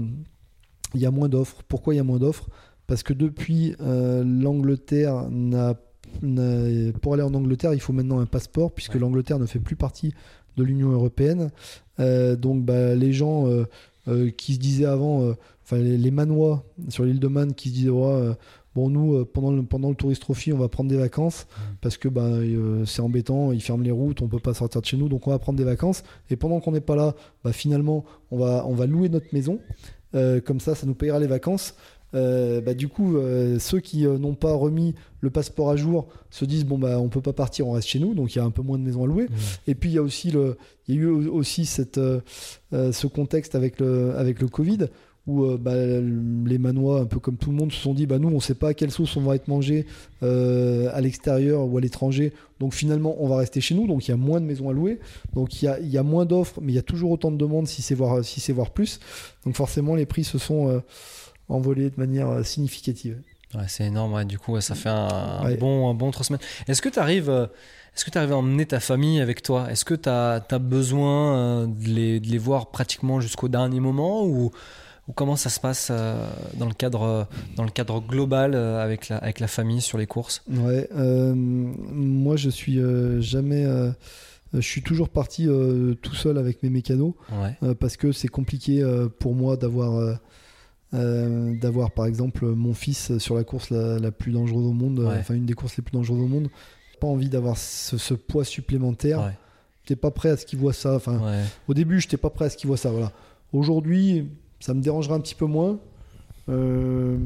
il y a moins d'offres. Pourquoi il y a moins d'offres? Parce que depuis euh, l'Angleterre n'a pour aller en Angleterre, il faut maintenant un passeport, puisque l'Angleterre ne fait plus partie de l'Union européenne. Euh, donc bah, les gens euh, qui se disaient avant, enfin les, Manois sur l'île de Man qui se disaient bon nous pendant le, pendant le Tourist Trophy on va prendre des vacances parce que bah, c'est embêtant, ils ferment les routes, on peut pas sortir de chez nous, donc on va prendre des vacances. Et pendant qu'on n'est pas là, bah, finalement on va, on va louer notre maison. comme ça, ça nous payera les vacances. Euh, bah, du coup, euh, ceux qui euh, n'ont pas remis le passeport à jour se disent bon bah on peut pas partir, on reste chez nous, donc il y a un peu moins de maisons à louer. Et puis il y a aussi le, il y a eu aussi cette, ce contexte avec le, avec le Covid où bah, les Manois, un peu comme tout le monde, se sont dit bah nous on sait pas à quelle sauce on va être mangé à l'extérieur ou à l'étranger, donc finalement on va rester chez nous, donc il y a moins de maisons à louer, donc il y a, il y a moins d'offres, mais il y a toujours autant de demandes si c'est voir si plus, donc forcément les prix se sont envolé de manière euh, significative. Ouais, c'est énorme, du coup, ça fait un, bon, un bon trois semaines. Est-ce que tu arrives. Euh, est-ce que tu arrives à emmener ta famille avec toi? Est-ce que tu as, as, besoin euh, de les, de les voir pratiquement jusqu'au dernier moment ou, ou, comment ça se passe dans le cadre, dans le cadre global avec la, avec la famille sur les courses? Ouais, moi je suis jamais. je suis toujours parti tout seul avec mes mécanos parce que c'est compliqué pour moi d'avoir euh, d'avoir par exemple mon fils sur la course la, plus dangereuse au monde, enfin une des courses les plus dangereuses au monde. Pas envie d'avoir ce, poids supplémentaire. Ouais. J'étais pas prêt à ce qu'il voit ça. Enfin, au début, j'étais pas prêt à ce qu'il voit ça. Voilà. Aujourd'hui, ça me dérangera un petit peu moins. Euh,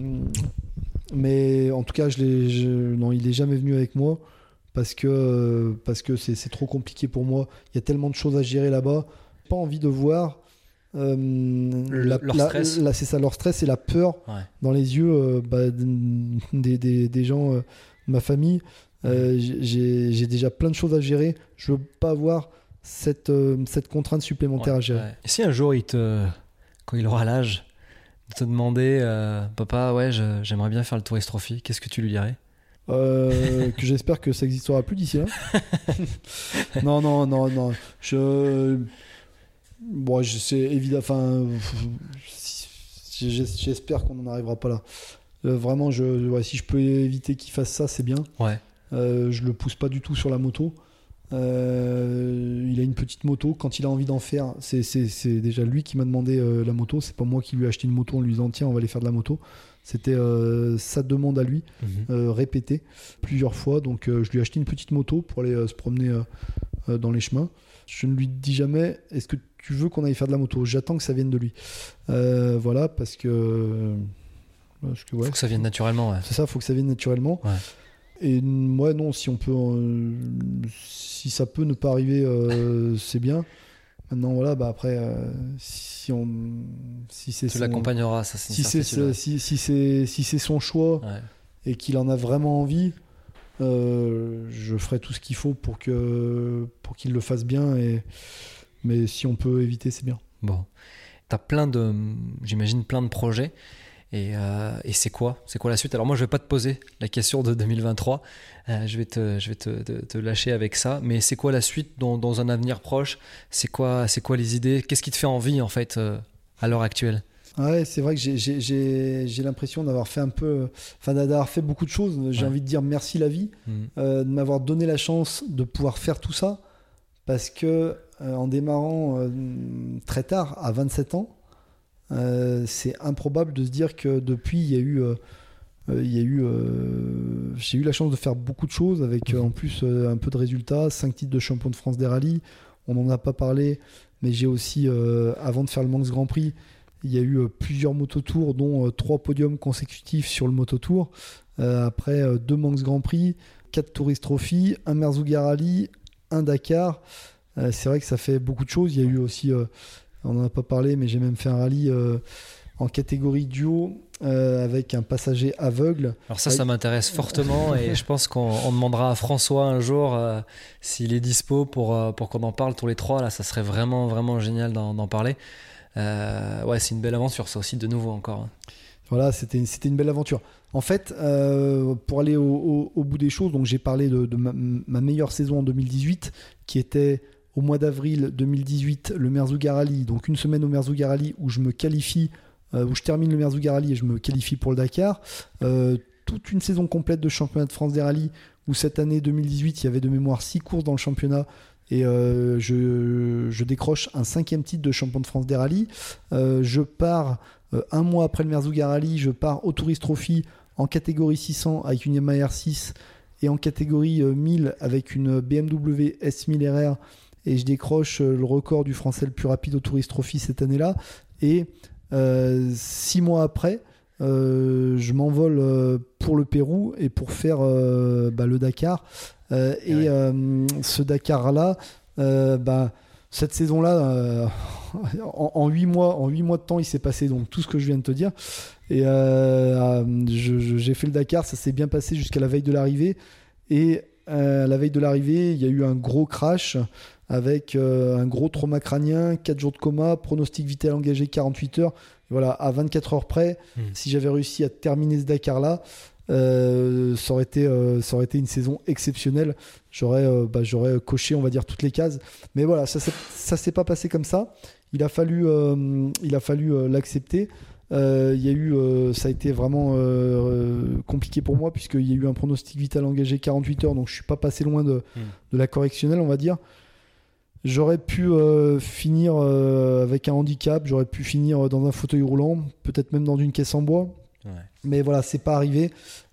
mais en tout cas, je, non, il est jamais venu avec moi parce que parce que c'est trop compliqué pour moi. Il y a tellement de choses à gérer là-bas. Pas envie de voir euh, leur stress. c'est ça, leur stress et la peur dans les yeux euh, bah, des, des, des, gens, euh, ma famille. J'ai déjà plein de choses à gérer. Je veux pas avoir cette, cette contrainte supplémentaire à gérer. Et si un jour, il te, quand il aura l'âge, de te demander, papa, ouais, j'aimerais bien faire le Tourist Trophy, qu'est-ce que tu lui dirais? Que j'espère que ça existera plus d'ici là. non, non, non, non. Je, Bon, c'est évident. Enfin, j'espère qu'on n'en arrivera pas là. Euh, vraiment, je, si je peux éviter qu'il fasse ça, c'est bien. Ouais. Euh, je le pousse pas du tout sur la moto. Euh, il a une petite moto. Quand il a envie d'en faire, c'est déjà lui qui m'a demandé euh, la moto. C'est pas moi qui lui ai acheté une moto en lui disant tiens, on va aller faire de la moto. C'était sa demande à lui, mhm. répétée plusieurs fois. Donc je lui ai acheté une petite moto pour aller se promener dans les chemins. Je ne lui dis jamais est-ce que tu veux qu'on aille faire de la moto? J'attends que ça vienne de lui. Euh, voilà, parce que. Parce que Faut que ça vienne naturellement. C'est ça, faut que ça vienne naturellement. Et moi, non, si on peut. Euh, si ça peut ne pas arriver, euh, c'est bien. Maintenant, voilà, bah après, si on. Si c'est. Tu l'accompagneras, ça c'est si c'est si, si c'est si c'est son choix et qu'il en a vraiment envie. Euh, je ferai tout ce qu'il faut pour que pour qu'il le fasse bien et mais si on peut éviter c'est bien bon tu as plein de j'imagine plein de projets Et, et c'est quoi? C'est quoi la suite? Alors moi, je vais pas te poser la question de 2023. je vais, te, je vais te, te, lâcher avec ça. Mais c'est quoi la suite dans, dans un avenir proche? C'est quoi, c'est quoi les idées? Qu'est-ce qui te fait envie en fait à l'heure actuelle? Ouais, c'est vrai que j'ai l'impression d'avoir fait un peu, enfin d'avoir fait beaucoup de choses. J'ai envie de dire merci la vie mm. euh, de m'avoir donné la chance de pouvoir faire tout ça, parce que euh, en démarrant euh, très tard, à 27 ans, c'est improbable de se dire que depuis il y a eu, il y a j'ai eu la chance de faire beaucoup de choses avec en plus un peu de résultats, 5 titres de champion de France des rallyes. On n'en a pas parlé, mais j'ai aussi, avant de faire le Manx Grand Prix, il y a eu euh, plusieurs mototours, dont euh, trois podiums consécutifs sur le mototour. Euh, après deux Manx Grand Prix, quatre Tourist Trophy, un Merzouga Rally, un Dakar. c'est vrai que ça fait beaucoup de choses. Il y a eu aussi, on n'en a pas parlé, mais j'ai même fait un rallye en catégorie duo avec un passager aveugle. Alors ça, ça m'intéresse fortement et je pense qu'on demandera à François un jour s'il est dispo pour, pour qu'on en parle tous les trois. Là, ça serait vraiment, vraiment génial d'en parler. Euh, ouais, c'est une belle aventure, ça aussi, de nouveau encore. Hein. Voilà, c'était une belle aventure. En fait, euh, pour aller au, bout des choses, donc j'ai parlé de, ma, meilleure saison en 2018, qui était au mois d'avril 2018 le Merzouga Rally, donc une semaine au Merzouga où je me qualifie, euh, où je termine le Merzouga Rally et je me qualifie pour le Dakar. toute une saison complète de championnat de France des rallyes où cette année 2018 il y avait de mémoire 6 courses dans le championnat et euh, je, décroche un cinquième titre de champion de France des rallyes. Euh, je pars euh, un mois après le Merzouga Rally, je pars au Tourist Trophy en catégorie 600 avec une Yamaha R6 et en catégorie 1000 avec une BMW S1000 RR et je décroche le record du français le plus rapide au Tourist Trophy cette année-là. Et six mois après, je m'envole pour le Pérou et pour faire bah, le Dakar euh, et euh, ce Dakar-là, euh, bah, cette saison-là, en, huit mois, en huit mois de temps, il s'est passé donc tout ce que je viens de te dire. Et j'ai fait le Dakar, ça s'est bien passé jusqu'à la veille de l'arrivée. Et la veille de l'arrivée, il y a eu un gros crash avec un gros trauma crânien, 4 jours de coma, pronostic vital engagé 48 heures. voilà, à 24 heures près, hmm. si j'avais réussi à terminer ce Dakar-là, euh, ça, aurait été, euh, ça aurait été une saison exceptionnelle. J'aurais euh, bah, j'aurais coché, on va dire, toutes les cases. Mais voilà, ça ne s'est pas passé comme ça. Il a fallu il a fallu l'accepter. il y a eu, ça a été vraiment compliqué pour moi puisqu'il y a eu un pronostic vital engagé 48 heures, donc je suis pas passé loin de, hmm. de la correctionnelle, on va dire. J'aurais pu finir avec un handicap, j'aurais pu finir dans un fauteuil roulant, peut-être même dans une caisse en bois. Mais voilà, c'est pas arrivé.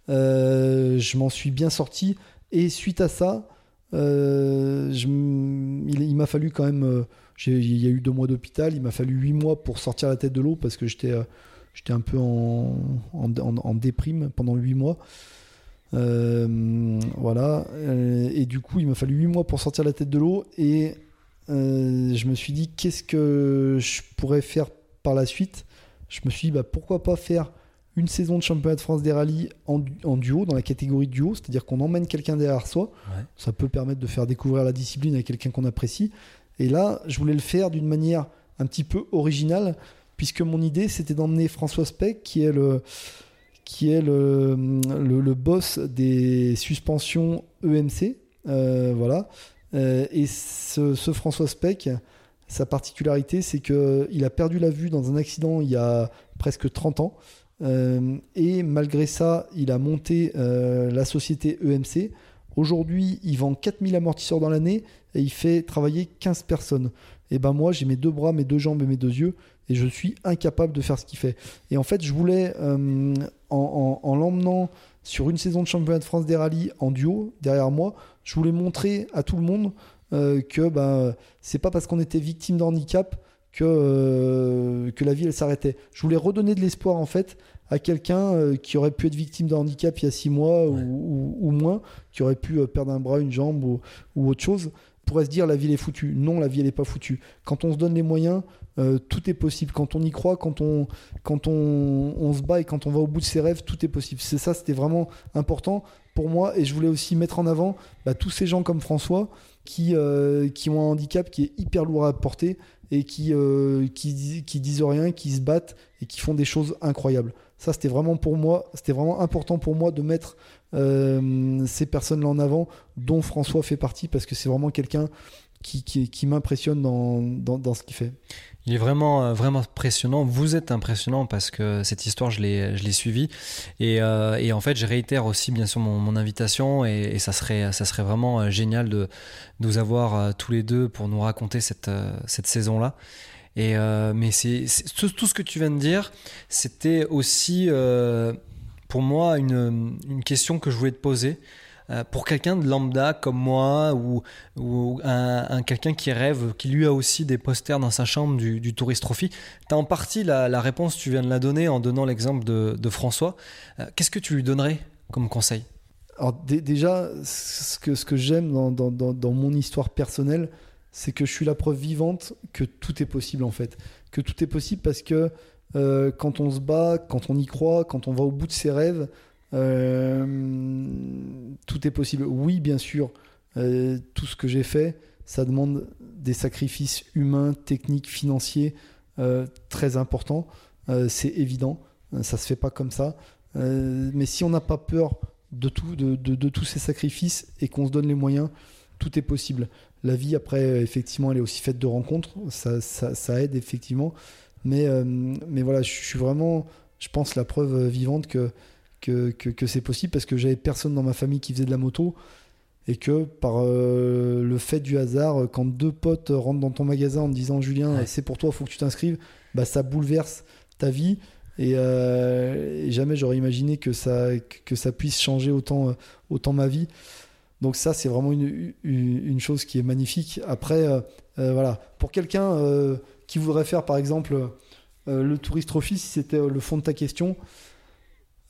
Euh, je m'en suis bien sorti. Et suite à ça, euh, il, m'a fallu quand même. Euh, il y a eu deux mois d'hôpital. Il m'a fallu huit mois pour sortir la tête de l'eau parce que j'étais j'étais un peu en, en, déprime pendant huit mois. voilà. Et du coup, il m'a fallu huit mois pour sortir la tête de l'eau. Et je me suis dit, qu'est-ce que je pourrais faire par la suite? Je me suis dit, bah, pourquoi pas faire une saison de championnat de France des rallyes en, duo, dans la catégorie duo, c'est-à-dire qu'on emmène quelqu'un derrière soi. Ça peut permettre de faire découvrir la discipline à quelqu'un qu'on apprécie. Et là, je voulais le faire d'une manière un petit peu originale, puisque mon idée, c'était d'emmener François Speck, qui est le, qui est le, le, boss des suspensions EMC. Euh, voilà. Euh, et ce, François Speck, sa particularité, c'est qu'il a perdu la vue dans un accident il y a presque 30 ans. Euh, et malgré ça, il a monté euh, la société EMC. Aujourd'hui, il vend 4000 amortisseurs dans l'année et il fait travailler 15 personnes. Et ben moi, j'ai mes deux bras, mes deux jambes et mes deux yeux et je suis incapable de faire ce qu'il fait. Et en fait, je voulais, en, l'emmenant sur une saison de championnat de France des rallyes en duo derrière moi, je voulais montrer à tout le monde que ben, c'est pas parce qu'on était victime de handicap que, euh, que la vie elle s'arrêtait. Je voulais redonner de l'espoir en fait à quelqu'un euh, qui aurait pu être victime d'un handicap il y a six mois ou, moins, qui aurait pu euh, perdre un bras, une jambe ou, autre chose, pourrait se dire la vie est foutue. Non, la vie elle n'est pas foutue. Quand on se donne les moyens, tout est possible. Quand on y croit, quand on, quand on, on, se bat et quand on va au bout de ses rêves, tout est possible. C'est ça, c'était vraiment important pour moi. Et je voulais aussi mettre en avant bah, tous ces gens comme François qui, qui ont un handicap qui est hyper lourd à porter et qui, qui, qui disent rien, qui se battent et qui font des choses incroyables. Ça, c'était vraiment pour moi, c'était vraiment important pour moi de mettre ces personnes-là en avant, dont François fait partie, parce que c'est vraiment quelqu'un qui, qui, m'impressionne dans, dans, ce qu'il fait. Il est vraiment, euh, vraiment impressionnant. Vous êtes impressionnant parce que cette histoire, je l'ai, suivie. Et, euh, et, en fait, je réitère aussi, bien sûr, mon, invitation. Et, ça, serait, ça serait vraiment euh, génial de, de vous avoir tous les deux pour nous raconter cette, cette saison-là. Mais c'est, tout, tout, ce que tu viens de dire, c'était aussi pour moi une, une question que je voulais te poser. Euh, pour quelqu'un de lambda comme moi ou, un, quelqu'un qui rêve, qui lui a aussi des posters dans sa chambre du, Tourist Trophy, tu as en partie la, réponse, tu viens de la donner en donnant l'exemple de, François. Euh, qu'est-ce que tu lui donnerais comme conseil? Alors déjà, ce que, j'aime dans, mon histoire personnelle, c'est que je suis la preuve vivante que tout est possible en fait. Que tout est possible parce que euh, quand on se bat, quand on y croit, quand on va au bout de ses rêves, tout est possible. Oui, bien sûr, euh, tout ce que j'ai fait, ça demande des sacrifices humains, techniques, financiers euh, très importants. c'est évident, ça se fait pas comme ça. mais si on n'a pas peur de, tout, de, tous ces sacrifices et qu'on se donne les moyens, tout est possible. La vie, après, effectivement, elle est aussi faite de rencontres. Ça, ça, ça aide, effectivement. Mais, mais voilà, je suis vraiment, je pense, la preuve vivante que que, c'est possible parce que j'avais personne dans ma famille qui faisait de la moto et que par euh, le fait du hasard, quand deux potes rentrent dans ton magasin en te disant Julien, c'est pour toi, faut que tu t'inscrives, bah, ça bouleverse ta vie. Euh, et, jamais j'aurais imaginé que ça, que ça puisse changer autant, autant ma vie. Donc ça, c'est vraiment une, une, chose qui est magnifique. Après, euh, voilà, pour quelqu'un qui voudrait faire, par exemple, le Tourist Trophy, si c'était le fond de ta question,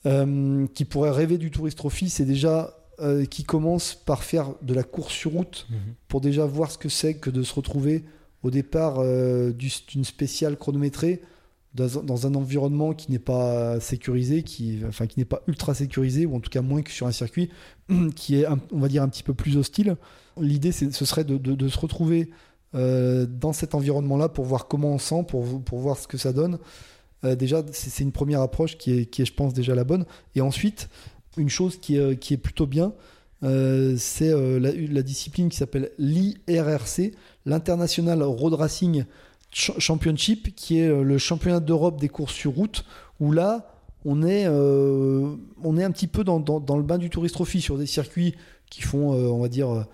euh, qui pourrait rêver du Tourist Trophy, c'est déjà euh, qui commence par faire de la course sur route mhm. pour déjà voir ce que c'est que de se retrouver au départ euh, d'une spéciale chronométrée dans, un environnement qui n'est pas sécurisé, qui, enfin, qui n'est pas ultra sécurisé, ou en tout cas moins que sur un circuit qui est, on va dire, un petit peu plus hostile. L'idée, ce serait de, de, se retrouver dans cet environnement-là pour voir comment on sent, pour, pour voir ce que ça donne. Euh, déjà, c'est une première approche qui est, qui est, je pense, déjà la bonne. Et ensuite, une chose qui est, qui est plutôt bien, euh, c'est euh, la, discipline qui s'appelle l'IRRC, l'International Road Racing Championship, qui est le championnat d'Europe des courses sur route, où là, on est, on est un petit peu dans, dans, le bain du Tourist Trophy sur des circuits qui font, on va dire,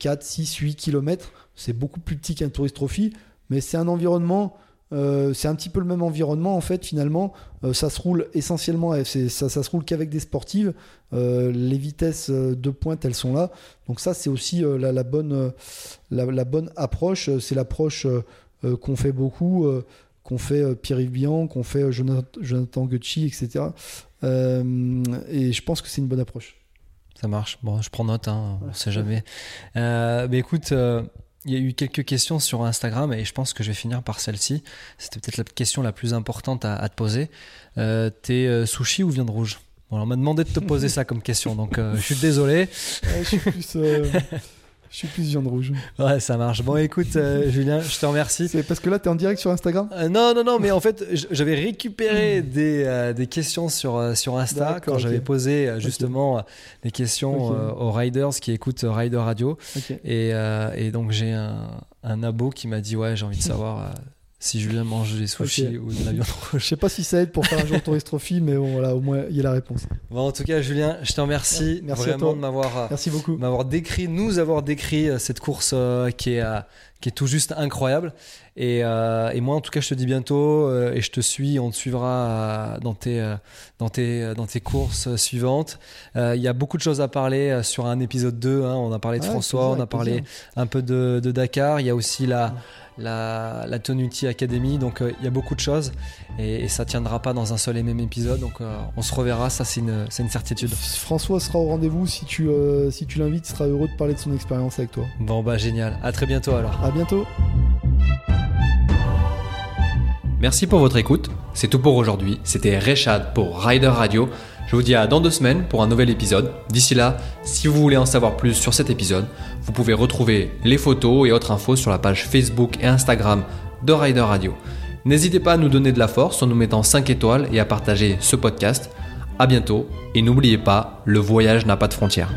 4, 6, 8 km. C'est beaucoup plus petit qu'un Tourist Trophy, mais c'est un environnement euh, c'est un petit peu le même environnement en fait finalement. Euh, ça se roule essentiellement, ça, ça se roule qu'avec des sportives. Euh, les vitesses de pointe elles sont là. Donc ça c'est aussi la, bonne, la, bonne approche. C'est l'approche qu'on fait beaucoup, qu'on fait Pierre-Yves Bian, qu'on fait Jonathan, Jonathan Gucci, etc. et je pense que c'est une bonne approche. Ça marche. Bon, je prends note, hein, on sait jamais. mais écoute, il y a eu quelques questions sur Instagram et je pense que je vais finir par celle-ci. C'était peut-être la question la plus importante à, te poser. Euh, T'es euh, sushi ou viande rouge? On m'a demandé de te poser ça comme question, donc euh, je suis désolé. je suis plus, je suis plus viande rouge. Ouais, ça marche. Bon, écoute, euh, Julien, je te remercie. C'est parce que là, tu es en direct sur Instagram? Euh, Non, non, non, mais en fait, j'avais récupéré hmm. des, euh, des, questions sur, sur Insta quand j'avais posé justement des questions aux riders qui écoutent Rider Radio. Et, et, donc, j'ai un, un abo qui m'a dit Ouais, j'ai envie de savoir si Julien mange des sushis ou de la viande rouge. Je sais pas si ça aide pour faire un jour Tourist Trophy, mais bon, voilà, au moins il y a la réponse. Bon, en tout cas, Julien, je te remercie Merci vraiment de m'avoir, euh, Merci beaucoup, m'avoir décrit, nous avoir décrit euh, cette course euh, qui est qui est tout juste incroyable. Et, et, moi, en tout cas, je te dis bientôt et je te suis. On te suivra dans tes dans tes dans tes courses suivantes. Il y a beaucoup de choses à parler sur un épisode 2. Hein. On a parlé de François, on a parlé un peu de, de, Dakar. Il y a aussi la la, la Tonuti Academy. Donc euh, il y a beaucoup de choses et, ça tiendra pas dans un seul et même épisode. Donc euh, on se reverra, ça c'est une, une, certitude. François sera au rendez-vous si tu, euh, si tu l'invites, il sera heureux de parler de son expérience avec toi. Bon bah génial, à très bientôt alors. À bientôt. Merci pour votre écoute, c'est tout pour aujourd'hui. C'était Rechad pour Rider Radio. Je vous dis à dans deux semaines pour un nouvel épisode. D'ici là, si vous voulez en savoir plus sur cet épisode, vous pouvez retrouver les photos et autres infos sur la page Facebook et Instagram de Rider Radio. N'hésitez pas à nous donner de la force en nous mettant 5 étoiles et à partager ce podcast. A bientôt et n'oubliez pas, le voyage n'a pas de frontières.